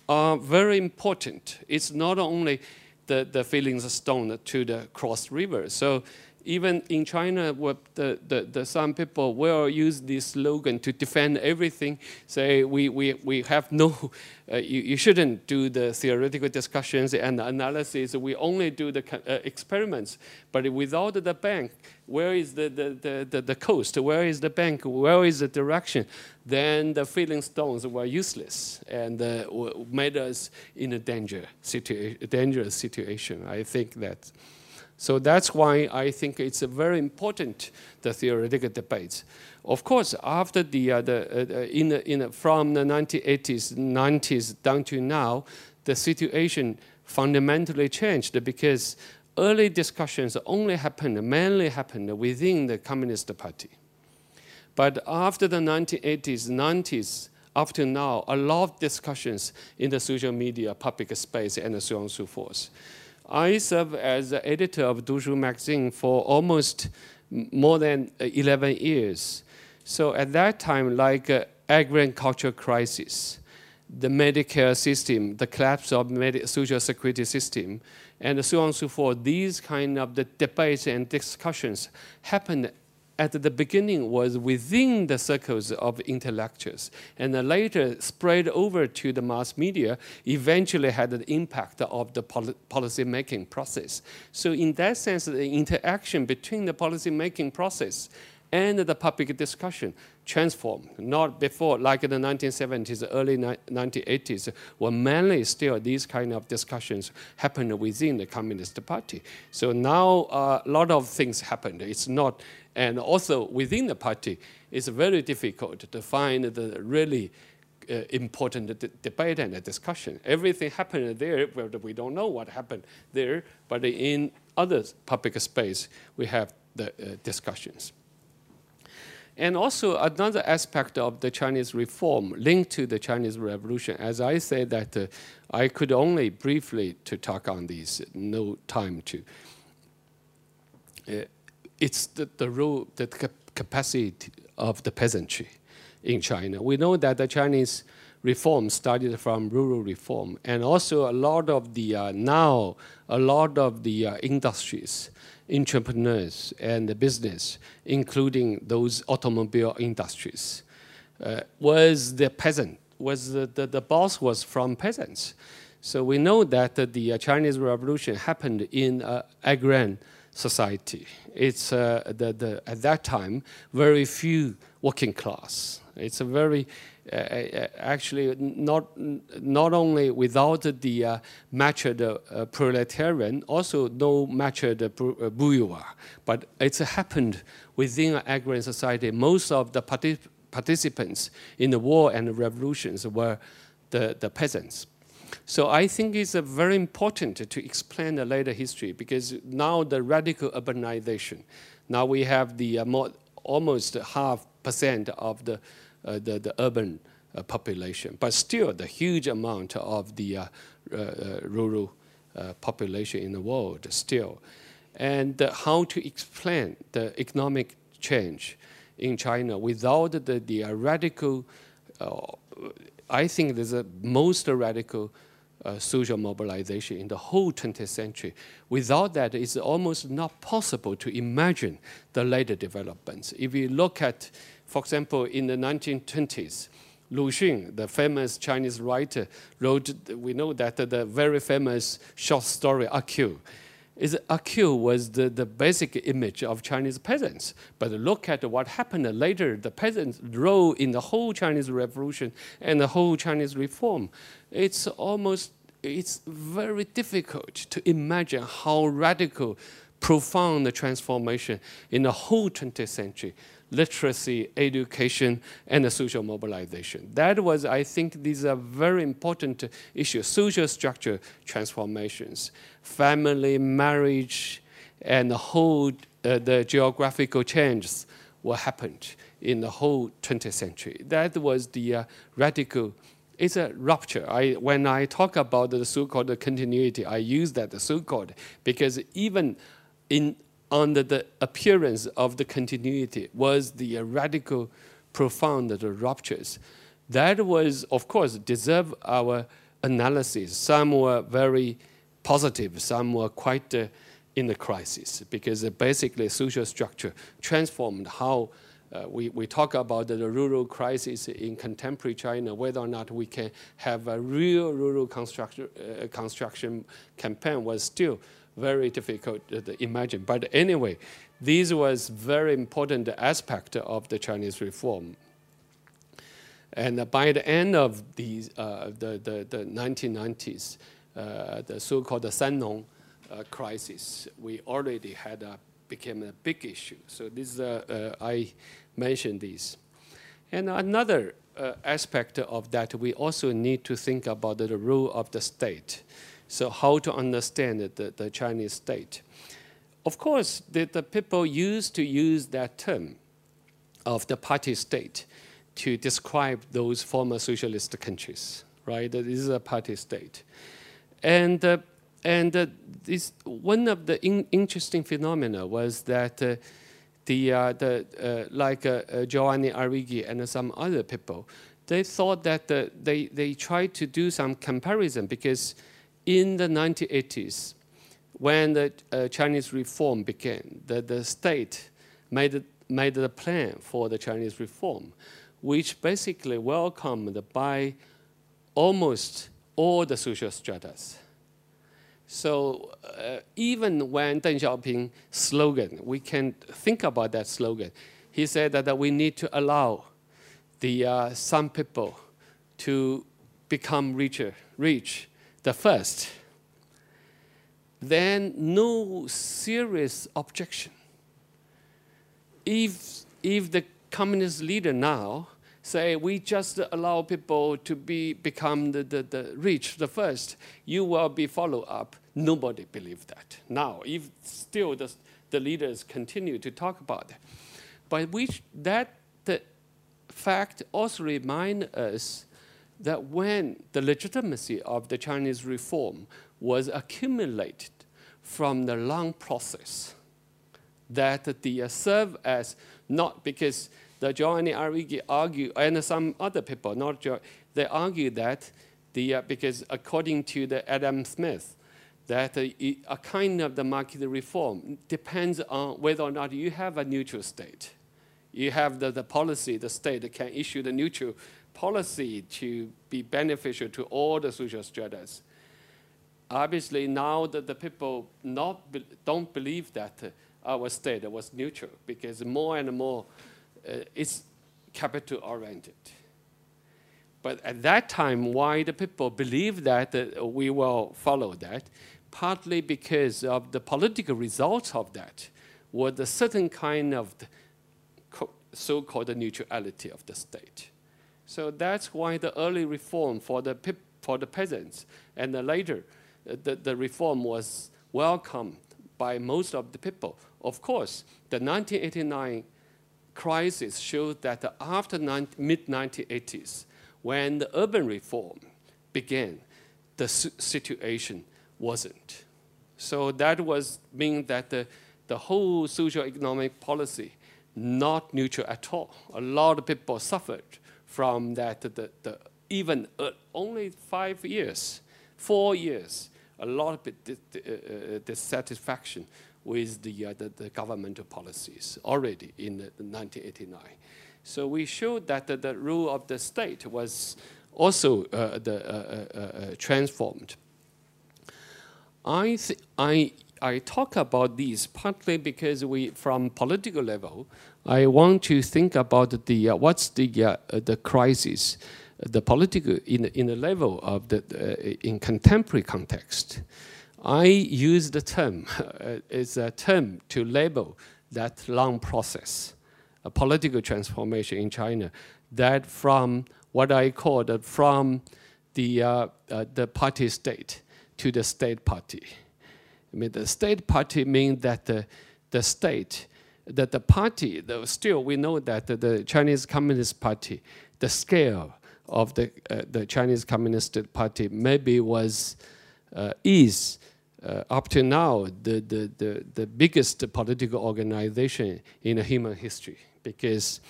S2: are very important. It's not only the, the fillings stone to the cross river. So even in China, the, the, the, some people will use this slogan to defend everything, say we, we, we have no, uh, you, you shouldn't do the theoretical discussions and analysis, we only do the uh, experiments. But without the bank, where is the, the, the, the, coast, where is the bank, where is the direction, then the feeling stones were useless and uh, made us in a danger situa dangerous situation. I think that So that's why I think it's very important, the theoretical debates. Of course, after the, uh, the, uh, in the, in the, from the 1980s, 90s down to now, the situation fundamentally changed because early discussions only happened, mainly happened within the Communist Party. But after the 1980s, 90s, up to now, a lot of discussions in the social media, public space, and so on and so forth. I served as the editor of Dushu magazine for almost more than 11 years. So at that time, like uh, agricultural crisis, the Medicare system, the collapse of the social security system, and so on and so forth, these kind of the debates and discussions happened at the beginning was within the circles of intellectuals and later spread over to the mass media, eventually had the impact of the pol policy making process. So in that sense, the interaction between the policy making process and the public discussion transformed. Not before, like in the 1970s, early 1980s, when mainly still these kind of discussions happened within the Communist Party. So now uh, a lot of things happened. It's not and also within the party, it's very difficult to find the really uh, important debate and discussion. Everything happened there, but we don't know what happened there. But in other public space, we have the uh, discussions. And also another aspect of the Chinese reform linked to the Chinese Revolution, as I say that uh, I could only briefly to talk on these, no time to. It's the, the role, the capacity of the peasantry in China. We know that the Chinese reform started from rural reform, and also a lot of the uh, now a lot of the uh, industries, entrepreneurs, and the business, including those automobile industries, uh, was the peasant. Was the, the, the, boss was from peasants. So we know that the uh, Chinese Revolution happened in uh, agrarian society. It's uh, the, the, at that time very few working class. It's a very uh, uh actually not not only without the uh, matured uh, proletarian, also no matured uh, bourgeois, but it's happened within an agrarian society. Most of the partic participants in the war and the revolutions were the, the peasants. So I think it's very important to explain the later history because now the radical urbanization, now we have the uh, more, almost half percent of the, uh, the, the, urban uh, population, but still the huge amount of the uh, uh, uh, rural population in the world still. And how to explain the economic change in China without the, the radical I think there's a most radical uh, social mobilization in the whole 20th century. Without that, it's almost not possible to imagine the later developments. If you look at, for example, in the 1920s, Lu Xun, the famous Chinese writer, wrote, we know that the very famous short story, A.Q is A.Q. was the, the basic image of Chinese peasants. But look at what happened later, the peasants' role in the whole Chinese revolution and the whole Chinese reform. It's almost, it's very difficult to imagine how radical, profound the transformation in the whole 20th century literacy, education, and the social mobilization. That was, I think, these are very important issues, social structure transformations, family, marriage, and the whole, uh, the geographical changes what happened in the whole 20th century. That was the uh, radical it's a rupture. I, when I talk about the so-called continuity, I use that so-called because even in under the appearance of the continuity was the radical, profound ruptures. That was, of course, deserve our analysis. Some were very positive, some were quite uh, in the crisis because uh, basically social structure transformed how uh, we, we talk about the rural crisis in contemporary China, whether or not we can have a real rural construction, uh, construction campaign was still very difficult to imagine. But anyway, this was very important aspect of the Chinese reform. And by the end of these, uh, the, the, the 1990s, uh, the so-called Sannong uh, crisis, we already had a, became a big issue. So this, uh, uh, I mentioned this. And another uh, aspect of that, we also need to think about the role of the state. So how to understand the, the Chinese state. Of course, the, the people used to use that term of the party state to describe those former socialist countries, right? This is a party state. And, uh, and uh, this, one of the in interesting phenomena was that uh, the, uh, the, uh, like uh, Giovanni Arrighi and some other people, they thought that they, they tried to do some comparison because in the 1980s, when the Chinese reform began, the, the state made, made the plan for the Chinese reform, which basically welcomed by almost all the social stratas. So uh, even when Deng Xiaoping slogan, we can think about that slogan. He said that, that we need to allow the uh, some people to become richer, rich, the first. Then no serious objection. If if the communist leader now say we just allow people to be become the, the, the rich the first, you will be follow up. Nobody believe that. Now, if still the, the leaders continue to talk about it, but which that the fact also remind us that when the legitimacy of the Chinese reform was accumulated from the long process, that the uh, serve as not because the Giovanni Arrighi argue, and some other people, not they argue that the, uh, because according to the Adam Smith, that uh, a kind of the market reform depends on whether or not you have a neutral state. You have the, the policy, the state can issue the neutral policy to be beneficial to all the social stratas. Obviously, now that the people not be, don't believe that our state was neutral because more and more uh, it's capital oriented. But at that time, why the people believe that uh, we will follow that, partly because of the political results of that, was a certain kind of so-called neutrality of the state. So that's why the early reform for the, for the peasants and the later uh, the, the reform was welcomed by most of the people. Of course, the 1989 crisis showed that after mid-1980s, when the urban reform began, the situation wasn't. So that was mean that the, the whole social economic policy not neutral at all. A lot of people suffered from that. The, the, even uh, only five years, four years, a lot of uh, uh, dissatisfaction with the, uh, the, the, governmental policies already in the, the 1989. So we showed that the, the, rule of the state was also uh, the, uh, uh, uh transformed. I, I, I talk about these partly because we, from political level, I want to think about the uh, what's the the crisis, the political in in the level of the in contemporary context. I use the term, uh, it's a term to label that long process, a political transformation in China, that from what I call the, from the, uh, uh, the party state to the state party. I mean, the state party means that the, the state, that the party, though still we know that the, the Chinese Communist Party, the scale of the, uh, the Chinese Communist Party maybe was, uh, is uh, up to now the, the, the, the biggest political organization in human history because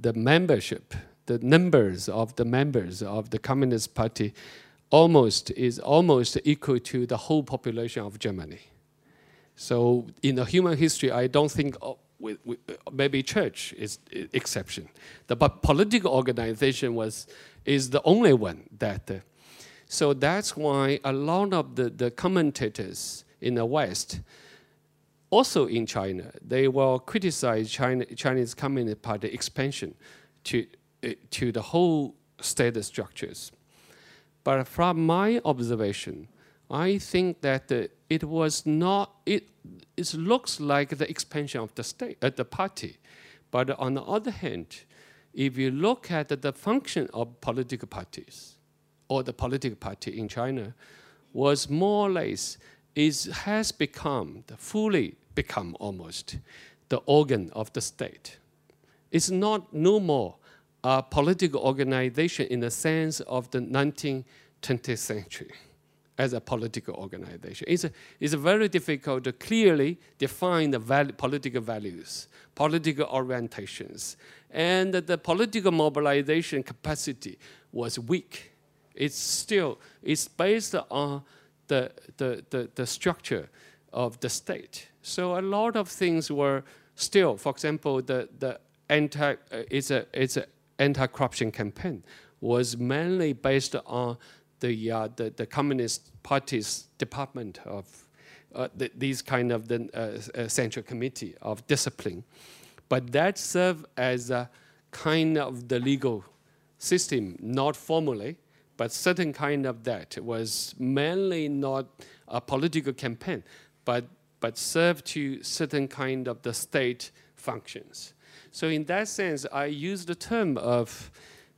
S2: the membership, the numbers of the members of the Communist Party almost is almost equal to the whole population of Germany. So in the human history, I don't think oh, we, we, maybe church is exception. The political organization was is the only one that uh, so that's why a lot of the, the commentators in the West, also in China, they will criticize China, Chinese Communist Party expansion to, uh, to the whole state structures. But from my observation, I think that uh, it was not, it, it looks like the expansion of the state, uh, the party. But on the other hand, if you look at the function of political parties or the political party in China, was more or less is has become fully become almost the organ of the state. It's not no more a political organization in the sense of the 19th, 20th century as a political organization. It's, a, it's a very difficult to clearly define the val political values, political orientations, and the political mobilization capacity was weak. It's still, it's based on the, the, the, the structure of the state. So a lot of things were still, for example, the, the anti, uh, it's a, it's a anti-corruption campaign was mainly based on the, uh, the, the, Communist Party's department of uh, the, these kind of the uh, uh, Central Committee of Discipline. But that served as a kind of the legal system, not formally, but certain kind of that was mainly not a political campaign, but, but served to certain kind of the state functions. So in that sense, I use the term of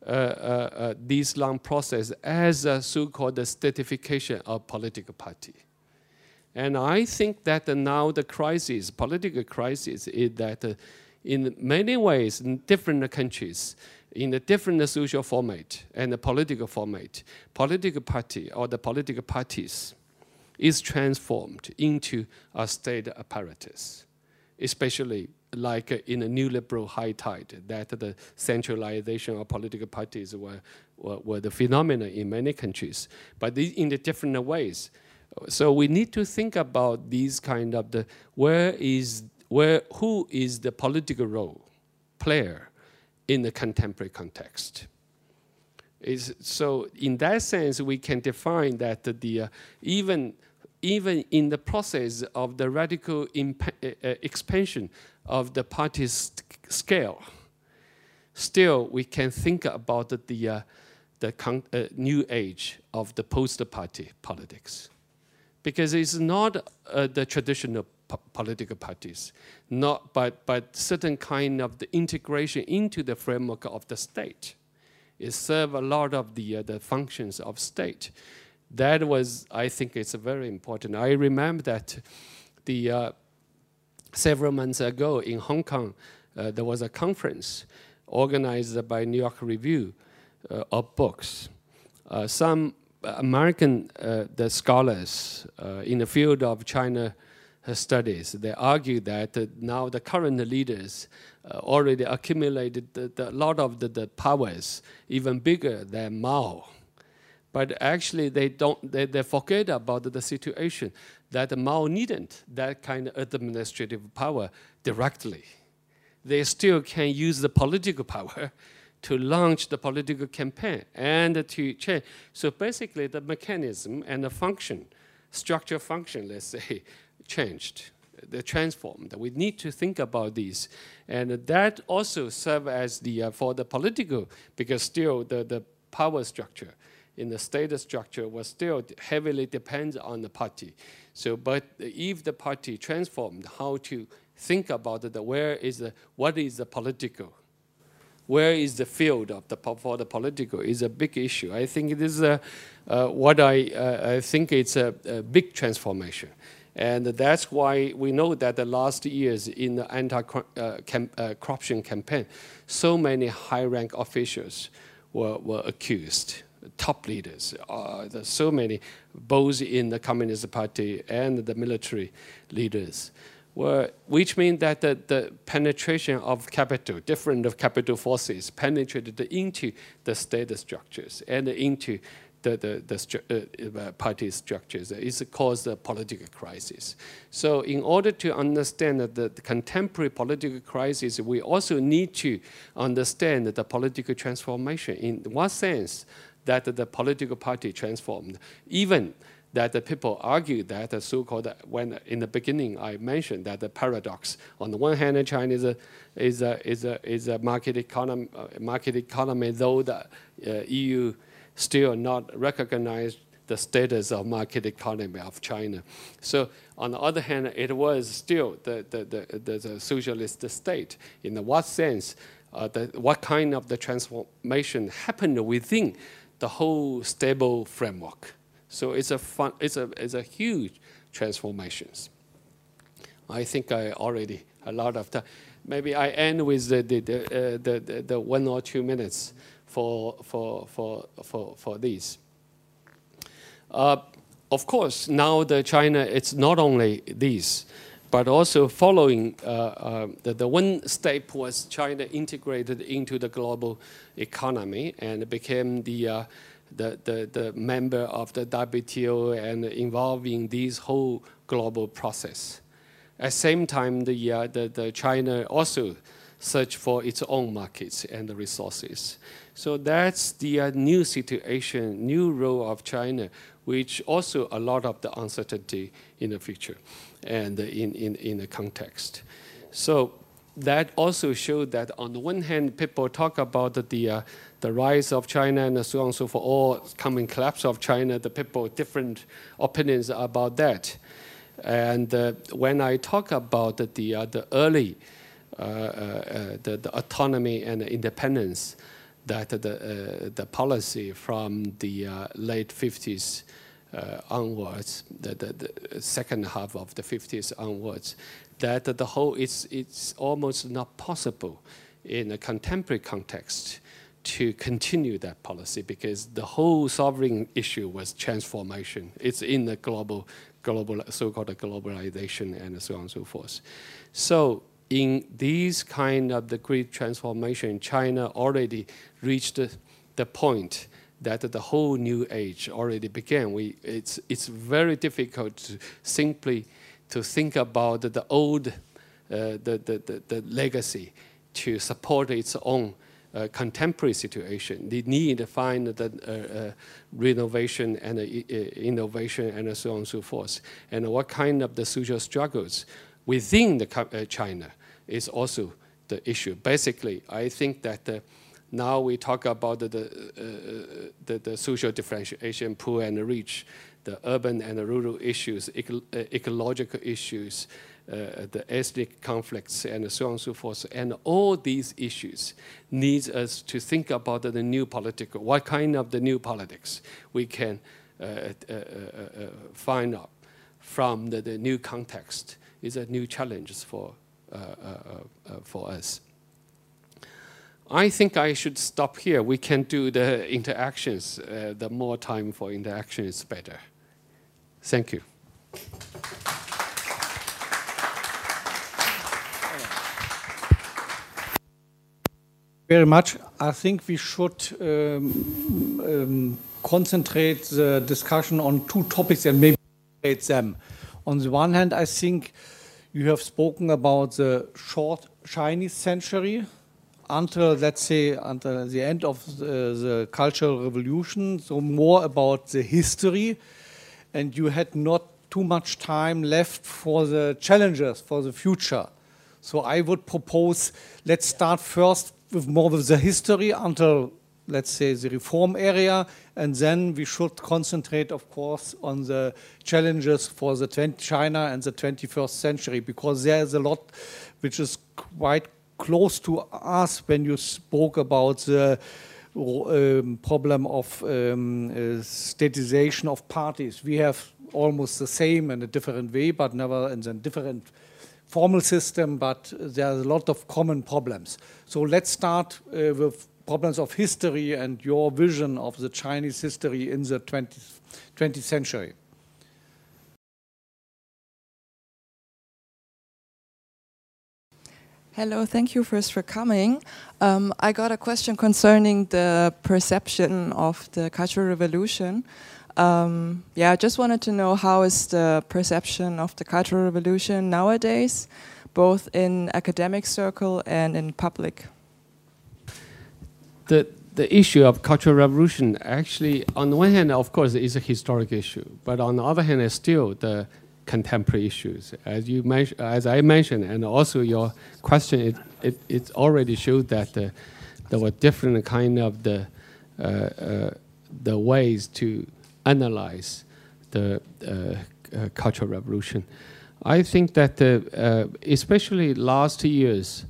S2: Uh, uh, uh, this long process as a so-called statification of political party. And I think that now the crisis, political crisis, is that in many ways, in different countries, in a different social format and the political format, political party or the political parties is transformed into a state apparatus, especially like in a new liberal high tide, that the centralization of political parties were, were, were the phenomenon in many countries, but in the different ways. So we need to think about these kind of the where is where who is the political role player in the contemporary context. Is so in that sense we can define that the uh, even even in the process of the radical uh, uh, expansion of the party's scale, still we can think about the, uh, the uh, new age of the post-party politics. Because it's not uh, the traditional political parties, not, but, but certain kind of the integration into the framework of the state. It serves a lot of the, uh, the functions of state. That was, I think it's very important. I remember that the uh, several months ago in Hong Kong, uh, there was a conference organized by New York Review uh, of Books. Uh, some American uh, the scholars uh, in the field of China studies, they argue that now the current leaders already accumulated a lot of the, the powers, even bigger than Mao but actually they don't they, they forget about the situation that Mao needn't that kind of administrative power directly. They still can use the political power to launch the political campaign and to change. So basically the mechanism and the function, structure function, let's say, changed the transformed. We need to think about this, and that also serve as the uh, for the political because still the the power structure in the state structure was still heavily depends on the party. So, but if the party transformed, how to think about the where is the what is the political, where is the field of the for the political is a big issue. I think this is a, uh, what I uh, I think it's a, a big transformation. And that's why we know that the last years in the anti-corruption uh, uh campaign, so many high-rank officials were, were accused top leaders. Uh, there's so many, both in the Communist Party and the military leaders. Were, which means that the, the, penetration of capital, different of capital forces, penetrated into the state structures and into the, the, the stru uh, party structures. It's caused a political crisis. So in order to understand the, the contemporary political crisis, we also need to understand the political transformation. In what sense that the political party transformed. Even that the people argue that the so-called when in the beginning I mentioned that the paradox. On the one hand, China is a is a is a is a market economy market economy, though the uh, EU still not recognized the status of market economy of China. So on the other hand, it was still the, the, the, the, the socialist state. In what sense, uh, the, what kind of the transformation happened within the whole stable framework. So it's a, fun, it's a, it's a huge transformations. I think I already a lot of time. Maybe I end with the, the, the, uh, the, the, the one or two minutes for, for, for, for, for these. Uh, of course, now the China, it's not only this, but also following uh, uh, the, the one step was China integrated into the global economy and became the, uh, the, the, the member of the WTO and involving this whole global process. At the same time, the, uh, the, the China also search for its own markets and resources. So that's the uh, new situation, new role of China, which also a lot of the uncertainty in the future and in, in, in the context. So that also showed that on the one hand, people talk about the, uh, the rise of China and so on and so forth, or coming collapse of China, the people different opinions about that. And uh, when I talk about the, uh, the early uh, uh, the, the, autonomy and independence that the, the policy from the late 50s Uh, onwards, the, the, the, second half of the 50s onwards, that the whole is it's almost not possible in a contemporary context to continue that policy because the whole sovereign issue was transformation. It's in the global, global so-called globalization and so on and so forth. So in these kind of the great transformation, China already reached the, the point that the whole new age already began. We, it's, it's very difficult to simply to think about the old, uh, the, the, the, the, legacy to support its own uh, contemporary situation. They need to find the uh, uh renovation and uh, innovation and so on and so forth. And what kind of the social struggles within the uh, China is also the issue. Basically, I think that uh, now we talk about the, uh, the, the, social differentiation, poor and rich, the urban and the rural issues, eco uh, ecological issues, uh, the ethnic conflicts, and so on and so forth. And all these issues needs us to think about the new political, what kind of the new politics we can uh, uh, find out from the, the new context is a new challenge for, uh, uh, uh, for us. I think I should stop here. We can do the interactions. the more time for interaction is better. Thank you.
S1: Very much. I think we should um, um, concentrate the discussion on two topics and maybe them. On the one hand, I think you have spoken about the short Chinese century until, let's say, until the end of the, the Cultural Revolution, so more about the history, and you had not too much time left for the challenges for the future. So I would propose, let's start first with more of the history until let's say, the reform area, and then we should concentrate, of course, on the challenges for the 20, China and the 21st century, because there is a lot which is quite close to us when you spoke about the um, problem of um, uh, statization of parties. We have almost the same in a different way, but never in a different formal system, but there are a lot of common problems. So let's start uh, with problems of history and your vision of the Chinese history in the 20th, 20th century.
S3: Hello, thank you first for coming. Um, I got a question concerning the perception of the Cultural Revolution. Um, yeah, I just wanted to know how is the perception of the Cultural Revolution nowadays, both in academic circle and in public?
S2: the the issue of cultural revolution actually, on the one hand, of course, is a historic issue, but on the other hand, it's still the contemporary issues. As you mentioned, as I mentioned, and also your question, it it, it already showed that the, there were different kind of the uh, uh, the ways to analyze the uh, Cultural Revolution. I think that especially last years,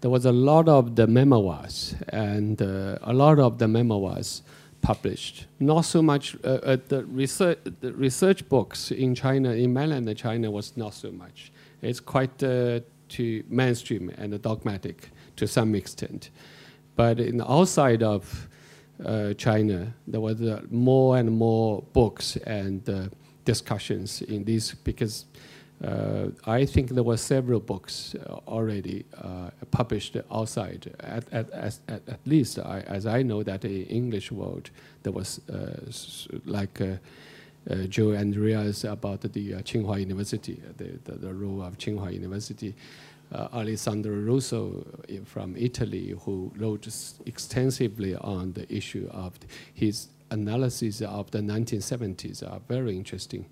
S2: there was a lot of the memoirs and a lot of the memoirs published. Not so much uh, uh, the research the research books in China in mainland China was not so much. It's quite uh, to mainstream and dogmatic to some extent, but in outside of uh, China there was more and more books and discussions in these because I think there were several books uh, already uh, published outside. At, at, at, at least, I, as I know, that in English world there was like. Uh, Joel Andreas about the uh, Tsinghua University, the, the, the, role of Tsinghua University. Uh, Alessandro Russo from Italy, who wrote extensively on the issue of his analysis of the 1970s, are very interesting,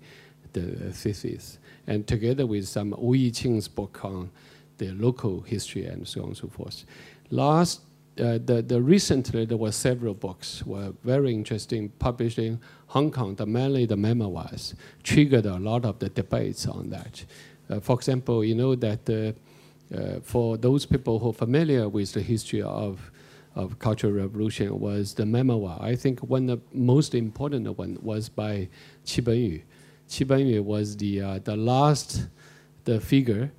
S2: the thesis and together with some Wu Yiching's book on the local history and so on and so forth. Last, uh, the, the recently there were several books were very interesting published in Hong Kong. The mainly the memoirs triggered a lot of the debates on that. Uh, for example, you know that uh, uh for those people who are familiar with the history of of Cultural Revolution was the memoir. I think one of the most important one was by Qi Benyu Qi was the, uh, the last the figure.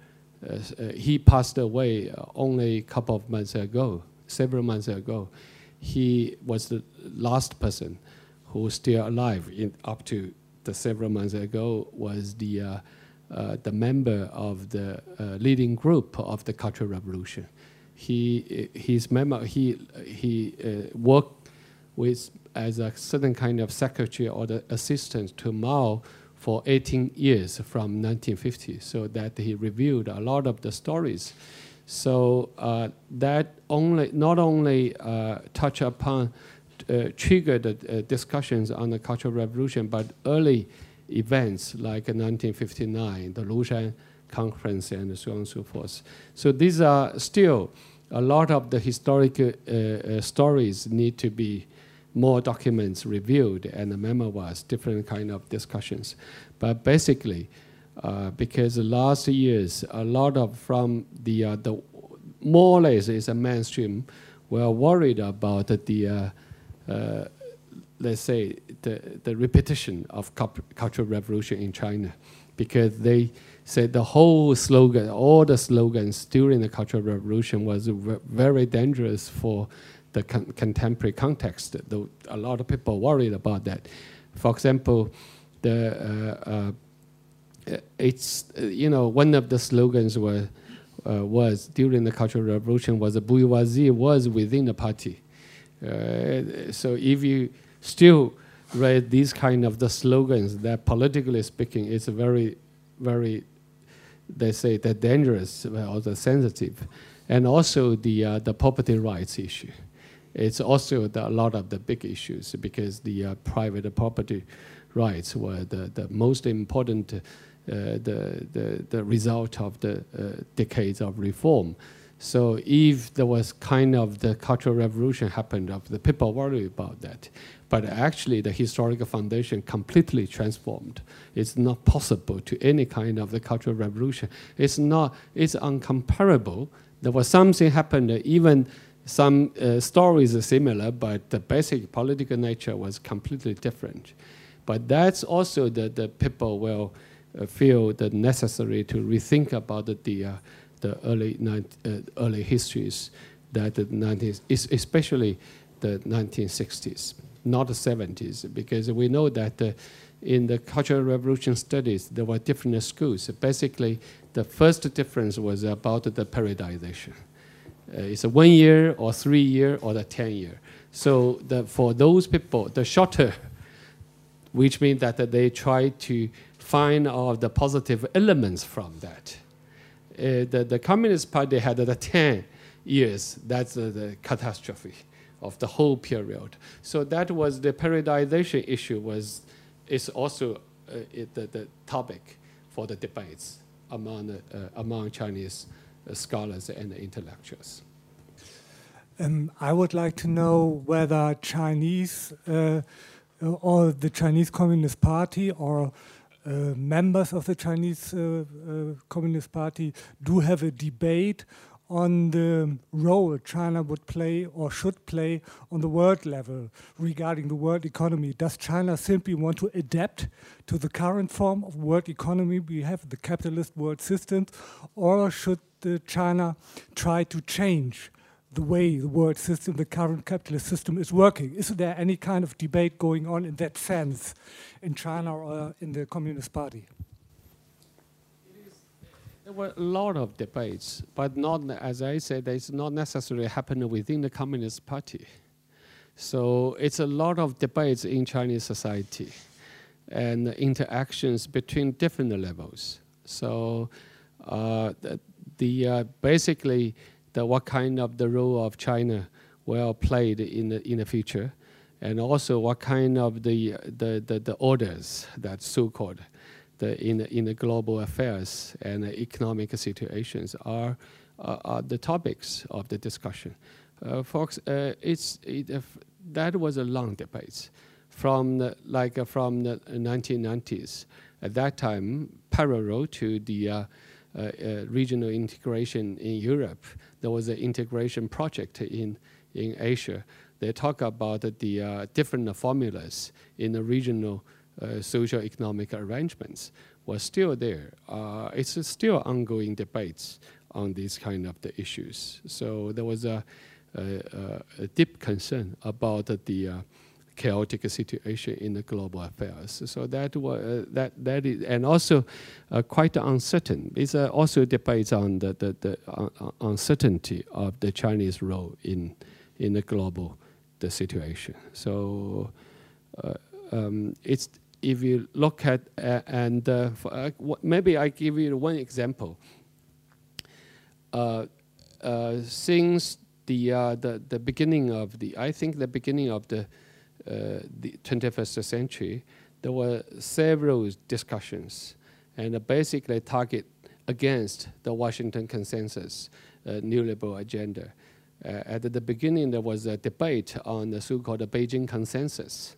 S2: Uh, uh, he passed away only a couple of months ago, several months ago. He was the last person who was still alive in, up to the several months ago was the, uh, uh, the member of the uh, leading group of the Cultural Revolution. He, his memo, he, he worked with as a certain kind of secretary or the assistant to Mao for 18 years from 1950, so that he reviewed a lot of the stories. So uh, that only not only uh, touch upon uh, triggered uh, discussions on the Cultural Revolution, but early events like 1959, the Lushan Conference, and so on and so forth. So these are still a lot of the historical uh, uh, stories need to be more documents reviewed and memoirs, different kind of discussions. But basically, uh, because the last years, a lot of from the, uh, the more or less is a mainstream, were worried about the, uh, uh let's say, the, the repetition of Cultural Revolution in China. Because they said the whole slogan, all the slogans during the Cultural Revolution was very dangerous for the con contemporary context. A lot of people worried about that. For example, the uh, uh, it's you know one of the slogans was uh, was during the Cultural Revolution was the bourgeoisie was within the party. Uh, so if you still read these kind of the slogans, that politically speaking, it's very very they say that dangerous or the sensitive, and also the uh, the property rights issue it's also the, a lot of the big issues because the uh, private property rights were the, the most important, uh, the, the, the result of the uh, decades of reform. So if there was kind of the cultural revolution happened, of the people worried about that. But actually, the historical foundation completely transformed. It's not possible to any kind of the cultural revolution. It's not. It's uncomparable. There was something happened even some uh, stories are similar, but the basic political nature was completely different. But that's also that the people will uh, feel the necessary to rethink about the, uh, the early, uh, early histories that the 90s, especially the 1960s, not the 70s, because we know that uh, in the Cultural Revolution studies, there were different schools. Basically, the first difference was about the periodization uh, it's a one year or three year or the 10 year. So the, for those people, the shorter, which means that they try to find all the positive elements from that. Uh, the, the Communist Party had the 10 years, that's uh, the catastrophe of the whole period. So that was the periodization issue was, is also uh, it, the, the topic for the debates among, uh, among Chinese scholars and intellectuals.
S4: Um, I would like to know whether Chinese uh, uh, or the Chinese Communist Party or uh, members of the Chinese uh, uh, Communist Party do have a debate on the role China would play or should play on the world level regarding the world economy. Does China simply want to adapt to the current form of world economy we have, the capitalist world system, or should China try to change the way the world system, the current capitalist system is working? Is there any kind of debate going on in that sense in China or in the Communist Party?
S2: There were a lot of debates, but not, as I said, it's not necessarily happening within the Communist Party. So it's a lot of debates in Chinese society and interactions between different levels. So uh, the, the uh, basically the what kind of the role of China will play in the in the future, and also what kind of the the the, the orders that so-called the in the, in the global affairs and economic situations are, are the topics of the discussion. Uh, folks, uh, it's it, uh, that was a long debate from the, like uh, from the 1990s. At that time, parallel to the uh, uh, regional integration in Europe, there was an integration project in in Asia. They talk about the different formulas in the regional uh, social economic arrangements was still there. Uh, it's still ongoing debates on these kind of the issues. So there was a, a, a deep concern about the uh, chaotic situation in the global affairs. So that was uh, that that is, and also uh, quite uncertain. It's uh, also debates on the the, the uncertainty of the Chinese role in in the global the situation. So um, it's if you look at uh, and uh, for, uh, maybe I give you one example. Uh, uh, since the, uh, the the beginning of the I think the beginning of the the 21st century, there were several discussions and basically target against the Washington Consensus neoliberal agenda. at the beginning, there was a debate on the so-called Beijing Consensus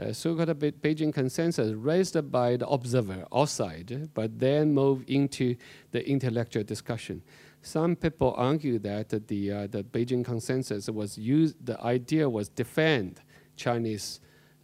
S2: uh, so-called Beijing consensus raised by the observer outside, but then moved into the intellectual discussion. Some people argue that the, uh, the Beijing consensus was used, the idea was defend Chinese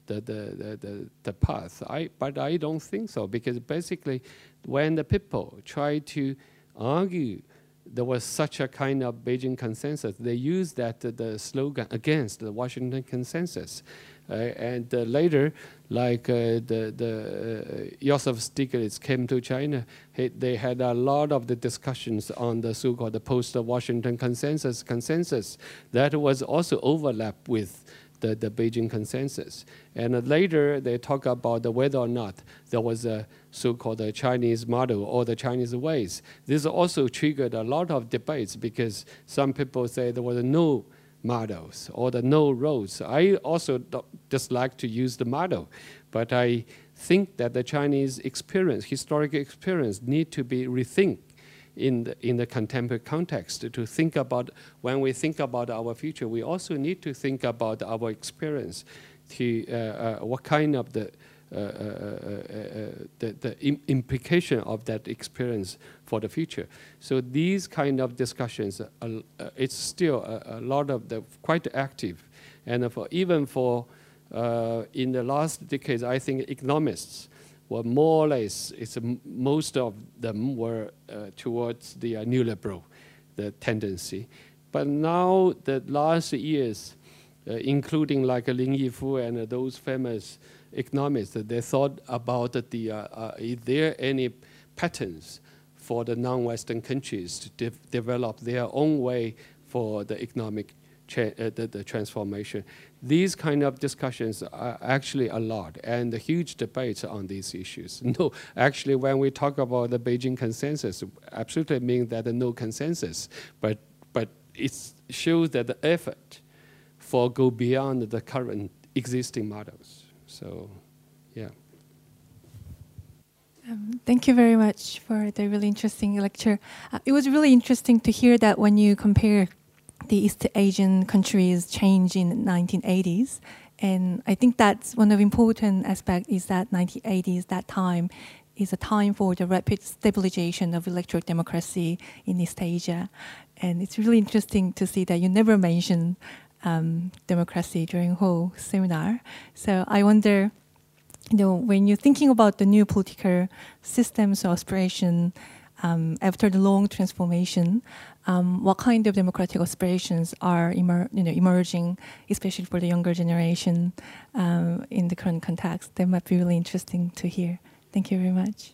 S2: the, the, the, the, the path. I, but I don't think so, because basically when the people try to argue there was such a kind of Beijing consensus, they used that the slogan against the Washington consensus. Uh, and uh, later, like uh, the, the Joseph Stiglitz came to China, he, they had a lot of the discussions on the so-called post-Washington consensus. Consensus that was also overlap with the, the Beijing consensus. And later, they talk about whether or not there was a so-called Chinese model or the Chinese ways. This also triggered a lot of debates because some people say there was no models or the no roads. I also just like to use the model, but I think that the Chinese experience, historic experience, need to be rethink in the, in the contemporary context to think about when we think about our future we also need to think about our experience to uh, uh, what kind of the uh, uh, uh, the, the implication of that experience for the future. So these kind of discussions, it's still a, a, lot of the quite active, and for even for in the last decades, I think economists were more or less, it's most of them were uh, towards the uh, neoliberal, the tendency. But now the last years, uh, including like Lin Yifu and those famous economists, they thought about the, uh, uh, is there any patterns for the non-Western countries to de develop their own way for the economic uh, the, the, transformation. These kind of discussions are actually a lot and huge debates on these issues. No, actually, when we talk about the Beijing consensus, absolutely means that no consensus, but but it shows that the effort for go beyond the current existing models. So, yeah.
S5: Um, thank you very much for the really interesting lecture. Uh, it was really interesting to hear that when you compare the East Asian countries' change in the 1980s And I think that's one of important aspects is that 1980s, that time, is a time for the rapid stabilization of electoral democracy in East Asia. And it's really interesting to see that you never mentioned um, democracy during whole seminar. So I wonder, you know, when you're thinking about the new political systems or aspiration um, after the long transformation, um, what kind of democratic aspirations are emer- you know, emerging, especially for the younger generation um, in the current context? That might be really interesting to hear. Thank you very much.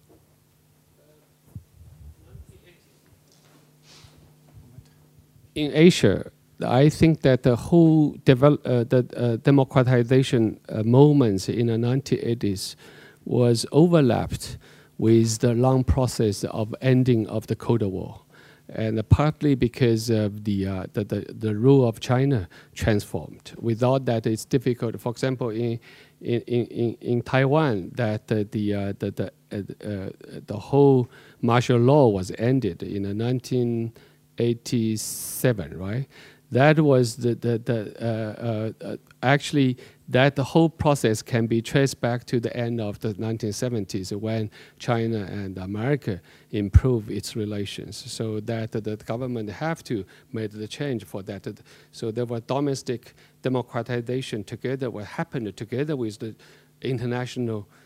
S2: In Asia, I think that the whole develop, uh, the uh, democratization uh, moments in the 1980s was overlapped with the long process of ending of the Cold War. And partly because of the, uh, the, the, the, rule of China transformed. Without that, it's difficult. For example, in, in, in, in Taiwan, that the, the, uh, the, the, uh, the whole martial law was ended in 1987, right? That was the, the, the uh, uh, actually that the whole process can be traced back to the end of the 1970s when China and America improved its relations. So that the government have to make the change for that. So there was domestic democratization together, what happened together with the international uh, uh,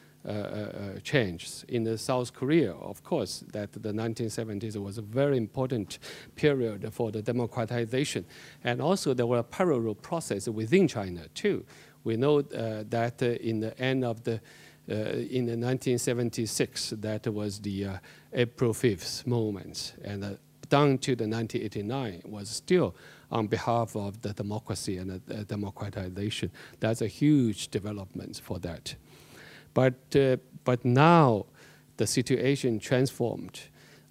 S2: changes. In the South Korea, of course, that the 1970s was a very important period for the democratization. And also there were a parallel processes within China too. We know uh, that uh, in the end of the uh, in the 1976, that was the uh, April 5th moment, and down to the 1989 was still on behalf of the democracy and democratization. That's a huge development for that. But, uh, but now the situation transformed.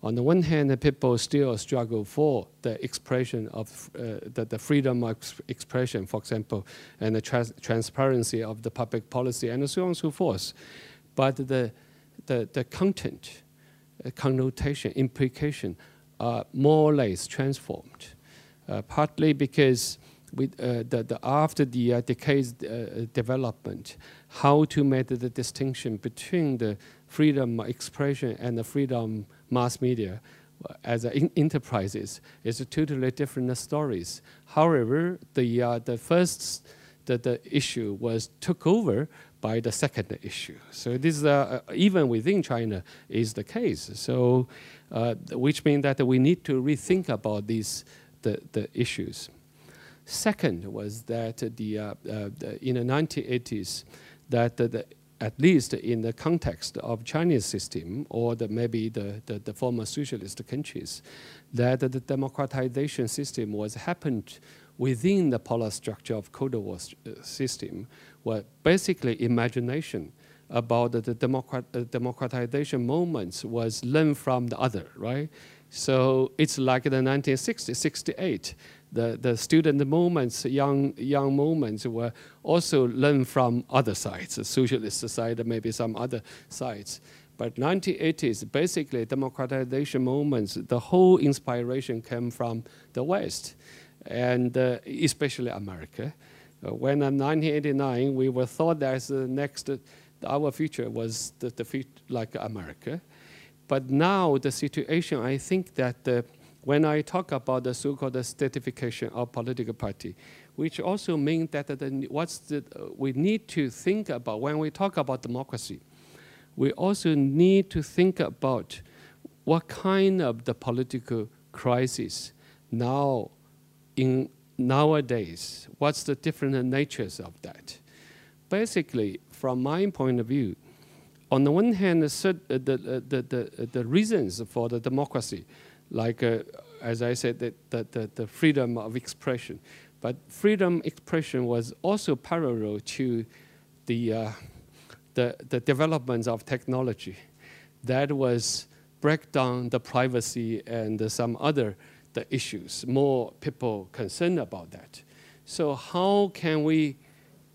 S2: On the one hand, the people still struggle for the expression of uh, the, the, freedom of expression, for example, and the trans transparency of the public policy, and so on and so forth. But the, the, the content, uh, connotation, implication are more or less transformed, uh, partly because with, uh, the, the, after the uh, decades uh, development, how to make the distinction between the freedom of expression and the freedom mass media as enterprises is a totally different stories. However, the, uh, the first the, the issue was took over by the second issue. So this uh, even within China is the case. So uh, which means that we need to rethink about these the, the issues. Second was that the, uh, uh, the in the 1980s, that the, at least in the context of Chinese system or the, maybe the, the, the, former socialist countries, that the democratization system was happened within the polar structure of Cold War uh, system, where basically imagination about the democrat, democratization moments was learned from the other, right? So it's like the 1960s, 68 the, the student movements, young, young movements were also learned from other sides, socialist side, maybe some other sides. But 1980s, basically democratization movements, the whole inspiration came from the West, and uh, especially America. Uh, when in 1989, we were thought that the next, uh, our future was the, the like America. But now the situation, I think that the when I talk about the so-called stratification of political party, which also means that the, what's the, we need to think about when we talk about democracy, we also need to think about what kind of the political crisis now in nowadays, what's the different natures of that. Basically, from my point of view, on the one hand, the, the, the, the, the reasons for the democracy like, uh, as I said, the, the, the, freedom of expression. But freedom expression was also parallel to the, uh, the, the developments of technology. That was break down the privacy and some other the issues. More people concerned about that. So how can we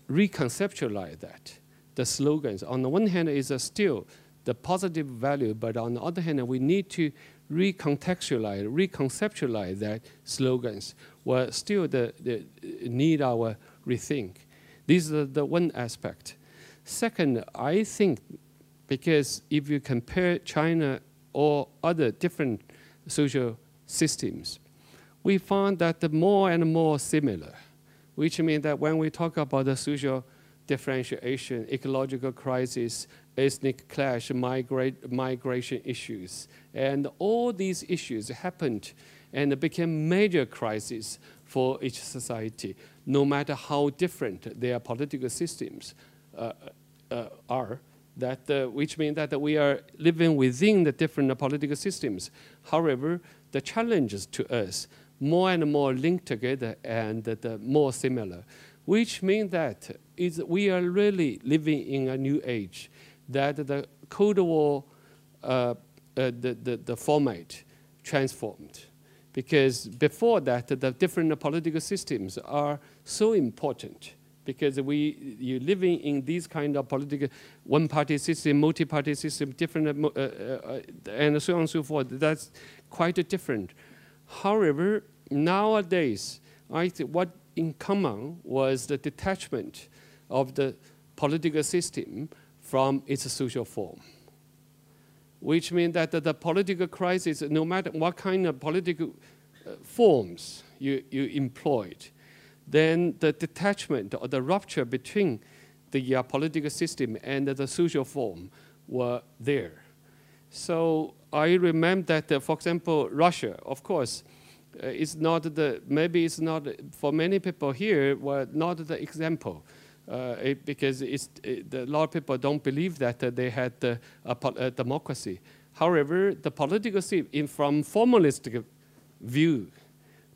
S2: reconceptualize that? The slogans, on the one hand, is still the positive value, but on the other hand, we need to recontextualize, reconceptualize that slogans, well, still the, the need our rethink. This is the one aspect. Second, I think because if you compare China or other different social systems, we found that the more and more similar, which means that when we talk about the social differentiation, ecological crisis, ethnic clash, migrate, migration issues, and all these issues happened and became major crises for each society, no matter how different their political systems uh, uh, are that, uh, which means that we are living within the different political systems. However, the challenges to us more and more linked together and more similar, which means that is we are really living in a new age, that the Cold War, uh, uh the, the, the format transformed. Because before that, the different political systems are so important because we you're living in these kind of political one-party system, multi-party system, different, uh, uh, uh, and so on and so forth. That's quite different. However, nowadays, I what in common was the detachment of the political system from its social form, which means that the, the political crisis, no matter what kind of political uh, forms you, you employed, then the detachment or the rupture between the uh, political system and the social form were there. So I remember that, uh, for example, Russia, of course, uh, is not the, maybe it's not, for many people here, were not the example. Uh, it, because it's, it, a lot of people don't believe that uh, they had a, a, democracy. However, the political system, from formalistic view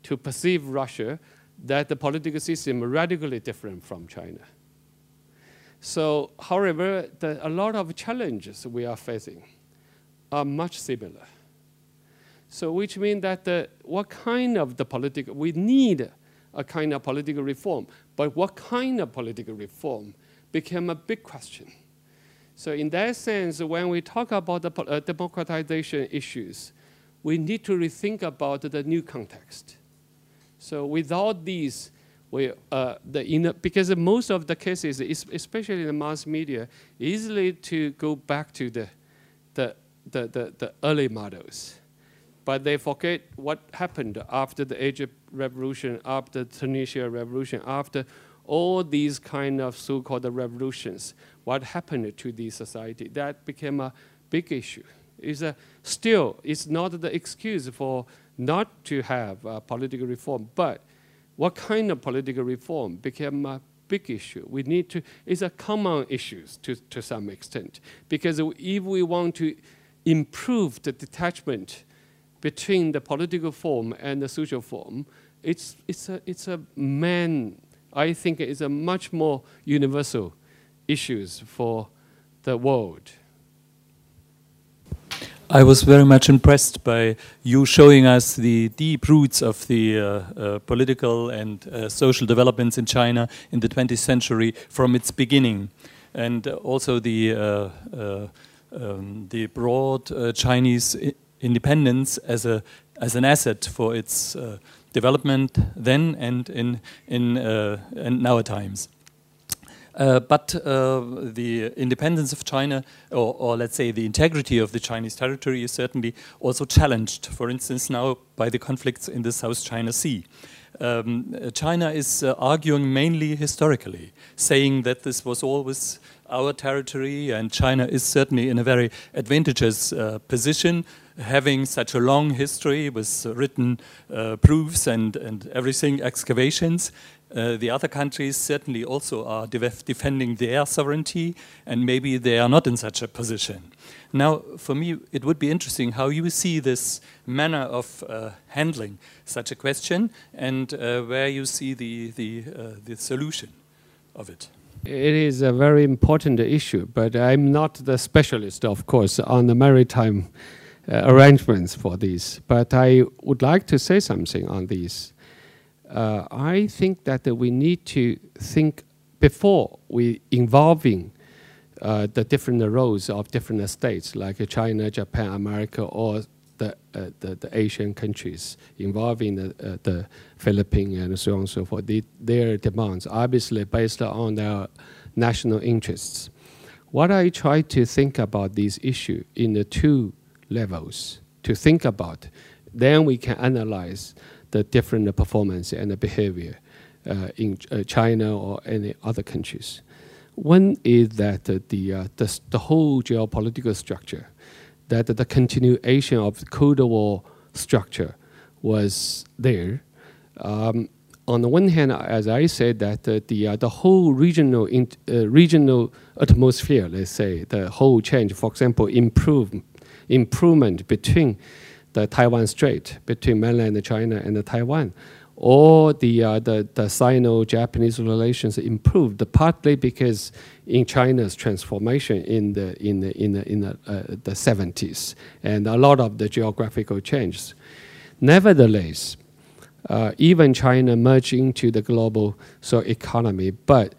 S2: to perceive Russia, that the political system radically different from China. So, however, the, a lot of challenges we are facing are much similar. So, which means that the, what kind of the political, we need a kind of political reform, but what kind of political reform became a big question. So, in that sense, when we talk about the uh, democratization issues, we need to rethink about the new context. So without these, we, uh, the because most of the cases, especially in the mass media, easily to go back to the, the, the, the, the early models. But they forget what happened after the Egypt revolution, after the Tunisia revolution, after all these kind of so-called revolutions. What happened to the society? That became a big issue. It's a, still, it's not the excuse for not to have uh, political reform, but what kind of political reform became a big issue. We need to, it's a common issue to, to some extent, because if we want to improve the detachment between the political form and the social form, it's, it's, a, it's a man, I think it's a much more universal issues for the world.
S6: I was very much impressed by you showing us the deep roots of the uh, uh, political and uh, social developments in China in the 20th century from its beginning, and also the uh, uh, um, the broad uh, Chinese independence as a as an asset for its development then and in in now at times. Uh, but uh, the independence of China, or, or, let's say the integrity of the Chinese territory, is certainly also challenged, for instance, now by the conflicts in the South China Sea. Um, China is uh, arguing mainly historically, saying that this was always our territory, and China is certainly in a very advantageous uh, position, having such a long history with written uh, proofs and, and everything, excavations. Uh, the other countries certainly also are defending their sovereignty, and maybe they are not in such a position. Now, for me, it would be interesting how you see this manner of uh, handling such a question, and uh, where you see the the, uh, the solution of it.
S2: It is a very important issue, but I'm not the specialist, of course, on the maritime uh, arrangements for this. But I would like to say something on this uh, I think that we need to think before we involving uh, the different roles of different states like China, Japan, America, or the, uh, the, the, Asian countries involving the, uh, the Philippines and so on and so forth, the, their demands, obviously based on their national interests. What I try to think about this issue in the two levels to think about, then we can analyze the different performance and the behavior uh, in uh, China or any other countries. One is that uh, the, the, the whole geopolitical structure that the continuation of the Cold War structure was there. Um, on the one hand, as I said, that uh, the uh, the whole regional in, uh, regional atmosphere, let's say, the whole change, for example, improve, improvement between the Taiwan Strait, between mainland China and Taiwan, or the, uh, the, the Sino-Japanese relations improved, partly because in China's transformation in the, in the, in the, in the, uh, the 70s, and a lot of the geographical changes. Nevertheless, uh, even China merged into the global so economy, but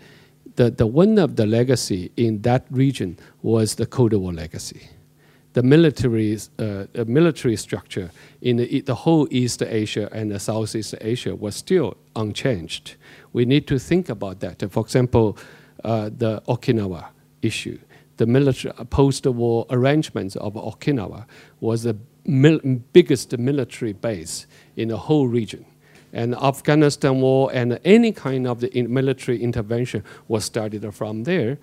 S2: the, the one of the legacy in that region was the Cold War legacy the military, uh, military structure in the, the, whole East Asia and the Southeast Asia was still unchanged. We need to think about that. For example, uh, the Okinawa issue. The military post-war arrangements of Okinawa was the mil biggest military base in the whole region. And Afghanistan war and any kind of the military intervention was started from there.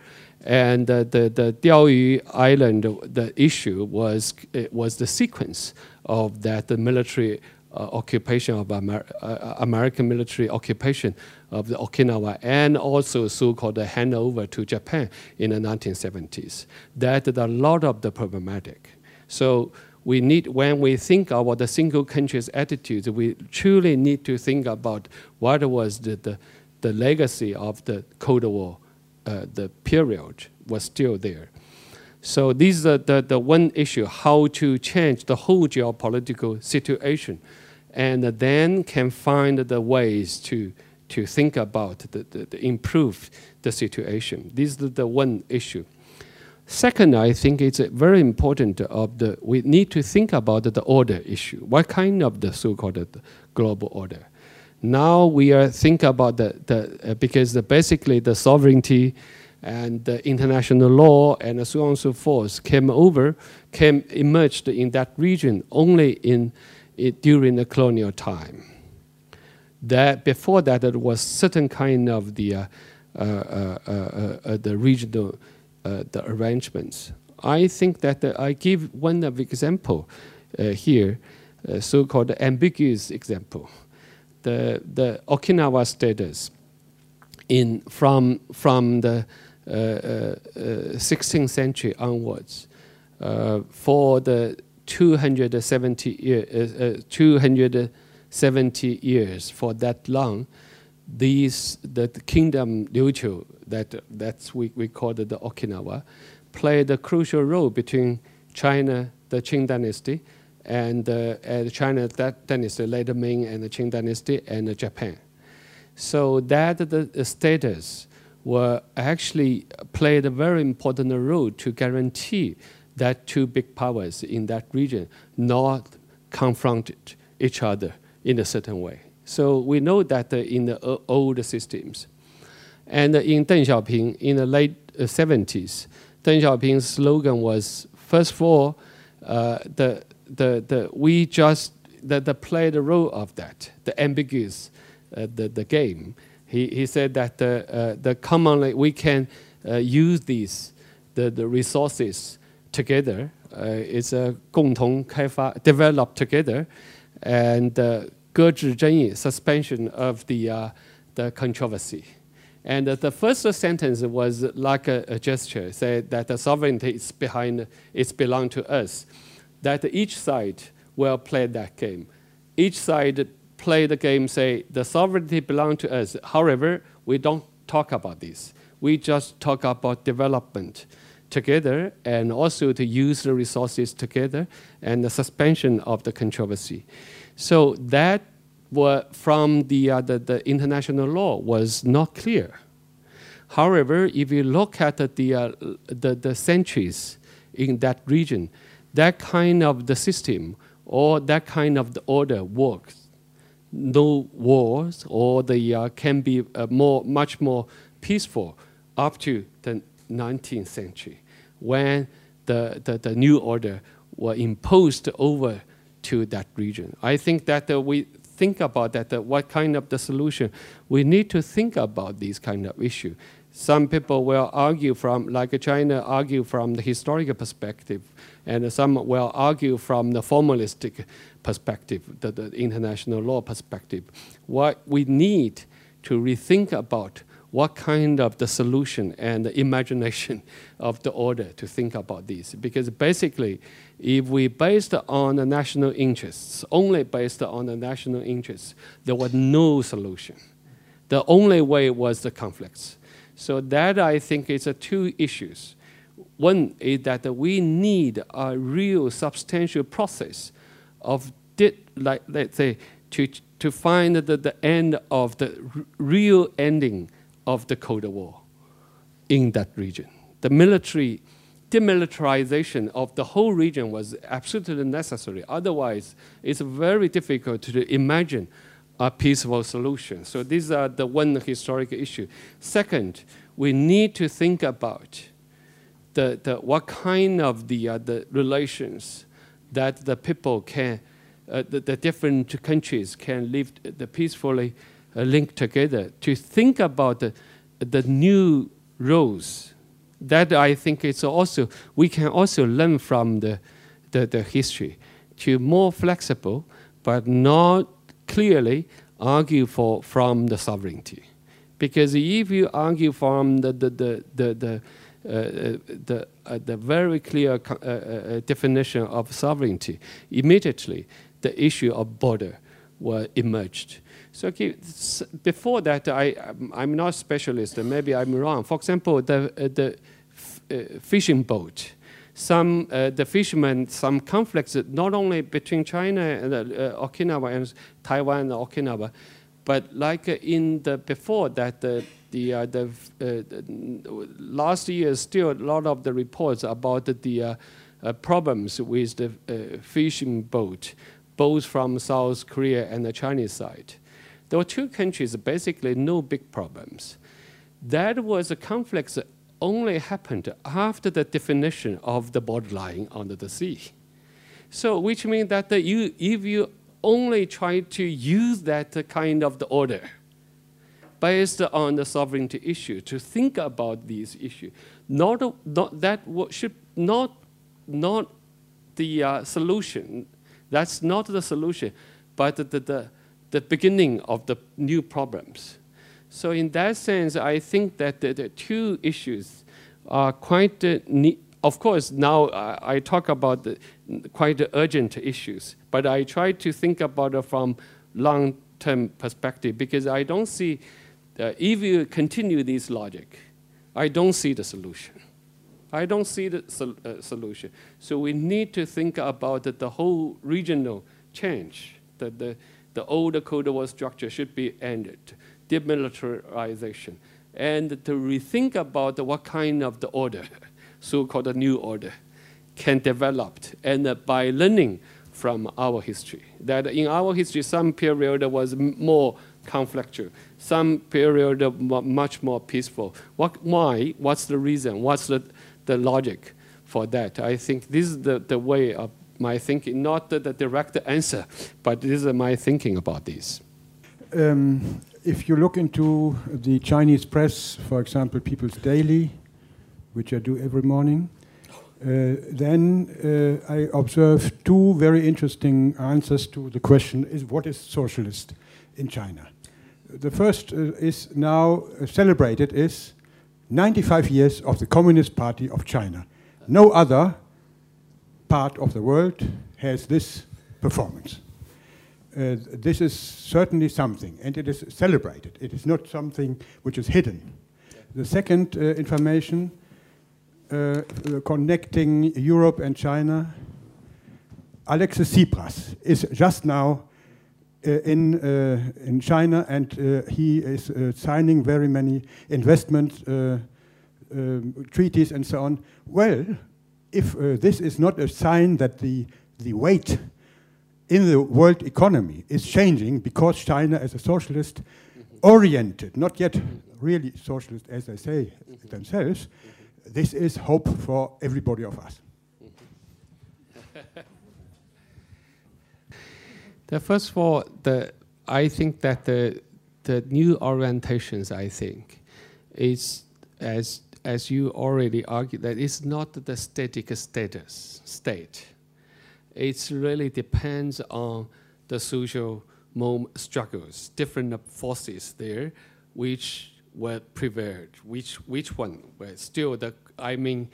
S2: And uh, the, the Diaoyu Island, the issue was, was the sequence of that the military uh, occupation of Amer uh, American military occupation of the Okinawa and also so-called handover to Japan in the 1970s. That is a lot of the problematic. So we need, when we think about the single country's attitudes, we truly need to think about what was the, the, the legacy of the Cold War uh, the period was still there. So this is the, the, one issue, how to change the whole geopolitical situation and then can find the ways to, to think about the, the, the improve the situation. This is the one issue. Second, I think it's very important of the, we need to think about the order issue. What kind of the so-called global order? Now we are think about the, the uh, because the, basically the sovereignty and the international law and so on and so forth came over, came emerged in that region only in during the colonial time. That before that, it was certain kind of the uh, uh, uh, uh, uh the arrangements. I think that I give one of example here, so-called ambiguous example the, the Okinawa status in, from, from the uh, uh, 16th century onwards uh, for the 270, year, uh, uh, 270 years for that long, these, the, the kingdom Liuqiu, that, that's we, we call it the Okinawa, played a crucial role between China, the Qing dynasty, and, uh, China that dynasty, later Ming and the Qing dynasty, and Japan. So that the status were actually played a very important role to guarantee that two big powers in that region not confronted each other in a certain way. So we know that uh, in the uh, old systems. And in Deng Xiaoping, in the late 70s, uh, Deng Xiaoping's slogan was, first of all, uh, the the, the, we just the, the play the role of that, the ambiguous, uh, the, the game. He, he said that the, uh, the commonly we can uh, use these, the, the resources together. Uh, it's a 共同开发, develop together, and Gezhi Zhengyi suspension of the, uh, the controversy. And uh, the first sentence was like a, a gesture, said that the sovereignty is behind, it's belong to us, that each side will play that game. Each side play the game, say, the sovereignty belong to us. However, we don't talk about this. We just talk about development together and also to use the resources together and the suspension of the controversy. So that from the, uh, the, the, international law was not clear. However, if you look at the, uh, the, the centuries in that region, that kind of the system or that kind of the order works. No wars, or the uh, can be uh, more, much more peaceful up to the 19th century, when the, the, the new order were imposed over to that region. I think that uh, we think about that, uh, what kind of the solution, we need to think about these kind of issue. Some people will argue from, like China, argue from the historical perspective, and some will argue from the formalistic perspective, the, the international law perspective. What we need to rethink about what kind of the solution and the imagination of the order to think about this. Because basically, if we based on the national interests, only based on the national interests, there was no solution. The only way was the conflicts. So that I think is a two issues. One is that we need a real substantial process of did like let's say to to find the, the end of the real ending of the Cold War in that region. The military demilitarization of the whole region was absolutely necessary. Otherwise, it's very difficult to imagine a peaceful solution. So these are the one historical issue. Second, we need to think about the, the, what kind of the, uh, the relations that the people can, uh, the, the, different countries can live the peacefully uh, linked together. To think about the, the new roles, that I think is also, we can also learn from the, the, the history to more flexible, but not clearly argue for from the sovereignty. Because if you argue from the, the, the, the, the uh, the, uh, the very clear uh, uh, definition of sovereignty, immediately the issue of border were emerged. So okay, before that, I, I'm not a specialist, and maybe I'm wrong. For example, the, uh, the uh, fishing boat, some uh, the fishermen, some conflicts not only between China and uh, Okinawa and Taiwan and Okinawa, but like uh, in the before that the the, uh, the, uh, last year still a lot of the reports about the problems with the fishing boat, both from South Korea and the Chinese side. There were two countries, basically no big problems. That was a conflict only happened after the definition of the borderline under the sea. So, which means that the, you, if you only try to use that kind of the order based on the sovereignty issue to think about these issues, not, not that should not not the uh, solution. That's not the solution, but the, the, the beginning of the new problems. So in that sense, I think that the, the two issues are quite, uh, of course, now I, I talk about the, quite urgent issues, but I try to think about it from long-term perspective because I don't see, uh, if you continue this logic, I don't see the solution. I don't see the sol uh, solution. So we need to think about the, the whole regional change, the, the, the old Cold War structure should be ended demilitarization, and to rethink about what kind of the order, so-called new order, can develop, and by learning from our history. That in our history, some period was more conflictual, some period much more peaceful. What, why? What's the reason? What's the, the logic for that? I think this is the, the way of my thinking, not the, the direct answer, but this is my thinking about this.
S7: Um, if you look into the Chinese press, for example, People's Daily, which I do every morning, uh, then uh, I observe two very interesting answers to the question: Is what is socialist in China? The first uh, is now celebrated is 95 years of the Communist Party of China. No other part of the world has this performance. Uh, this is certainly something, and it is celebrated. It is not something which is hidden. The second uh, information uh, connecting Europe and China, Alexis Tsipras is just now uh, in, uh, in China, and uh, he is signing very many investment um, treaties and so on. Well, if uh, this is not a sign that the, the weight in the world economy is changing because China, as a socialist, mm-hmm. oriented, not yet really socialist as they say mm-hmm. themselves, mm-hmm. this is hope for everybody of us.
S2: the first of all, the I think that the the new orientations, I think, is as as you already argued that it's not the static status state. It really depends on the social moment struggles, different forces there, which were prevailed, which which one were still the. I mean,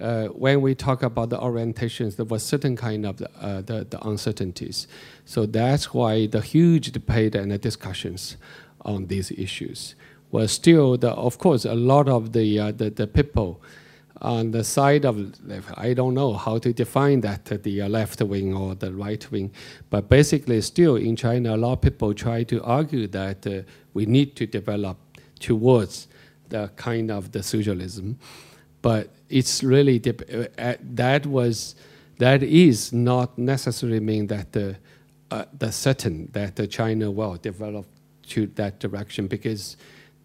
S2: uh, when we talk about the orientations, there was certain kind of the, uh, the, the uncertainties. So that's why the huge debate and the discussions on these issues were still, the, of course, a lot of the, uh, the, the people on the side of I don't know how to define that, the left wing or the right wing, but basically still in China, a lot of people try to argue that uh, we need to develop towards the kind of the socialism, but it's really, uh, that was, that is not necessarily mean that the, uh, the certain that China will develop to that direction because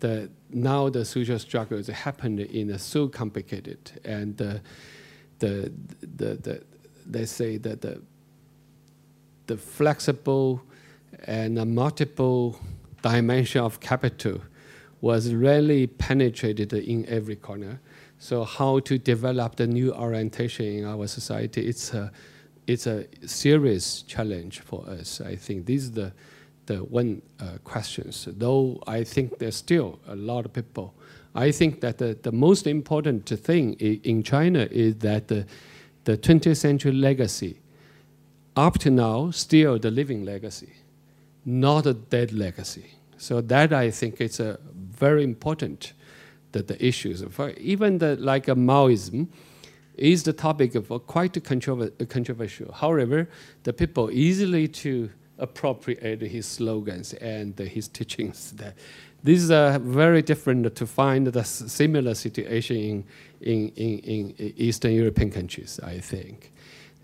S2: the now the social struggles happened in a so complicated and uh, the, the, the, let's say that the, the flexible and multiple dimension of capital was really penetrated in every corner. So how to develop the new orientation in our society, it's a, it's a serious challenge for us. I think this is the, the one uh, questions, though I think there's still a lot of people. I think that the, the most important thing in China is that the, the 20th century legacy, up to now, still the living legacy, not a dead legacy. So that I think is a very important that the issues. For even the like a Maoism is the topic of quite controversial. However, the people easily to appropriate his slogans and his teachings. That this is very different to find the similar situation in, in, in, in Eastern European countries, I think.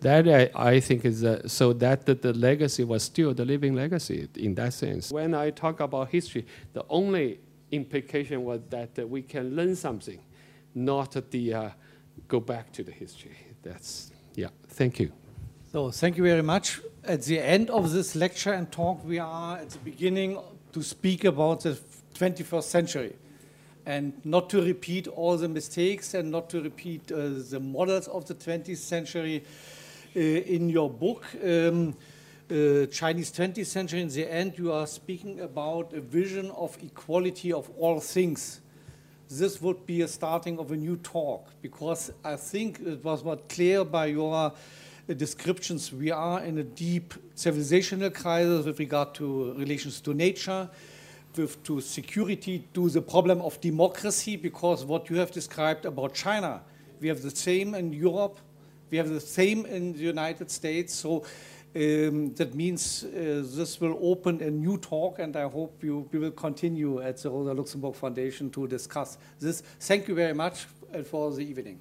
S2: That I, I think is uh, so that the, legacy was still the living legacy in that sense. When I talk about history, the only implication was that we can learn something, not the uh, go back to the history. That's yeah. Thank you.
S1: So thank you very much. At the end of this lecture and talk, we are at the beginning to speak about the 21st century and not to repeat all the mistakes and not to repeat uh, the models of the 20th century uh, in your book. Um, uh, Chinese 20th century, in the end, you are speaking about a vision of equality of all things. This would be a starting of a new talk because I think it was not clear by your descriptions, we are in a deep civilizational crisis with regard to relations to nature, with to security, to the problem of democracy, because what you have described about China, we have the same in Europe, we have the same in the United States. So um, that means uh, this will open a new talk, and I hope you, we will continue at the Rosa Luxemburg Foundation to discuss this. Thank you very much uh, for the evening.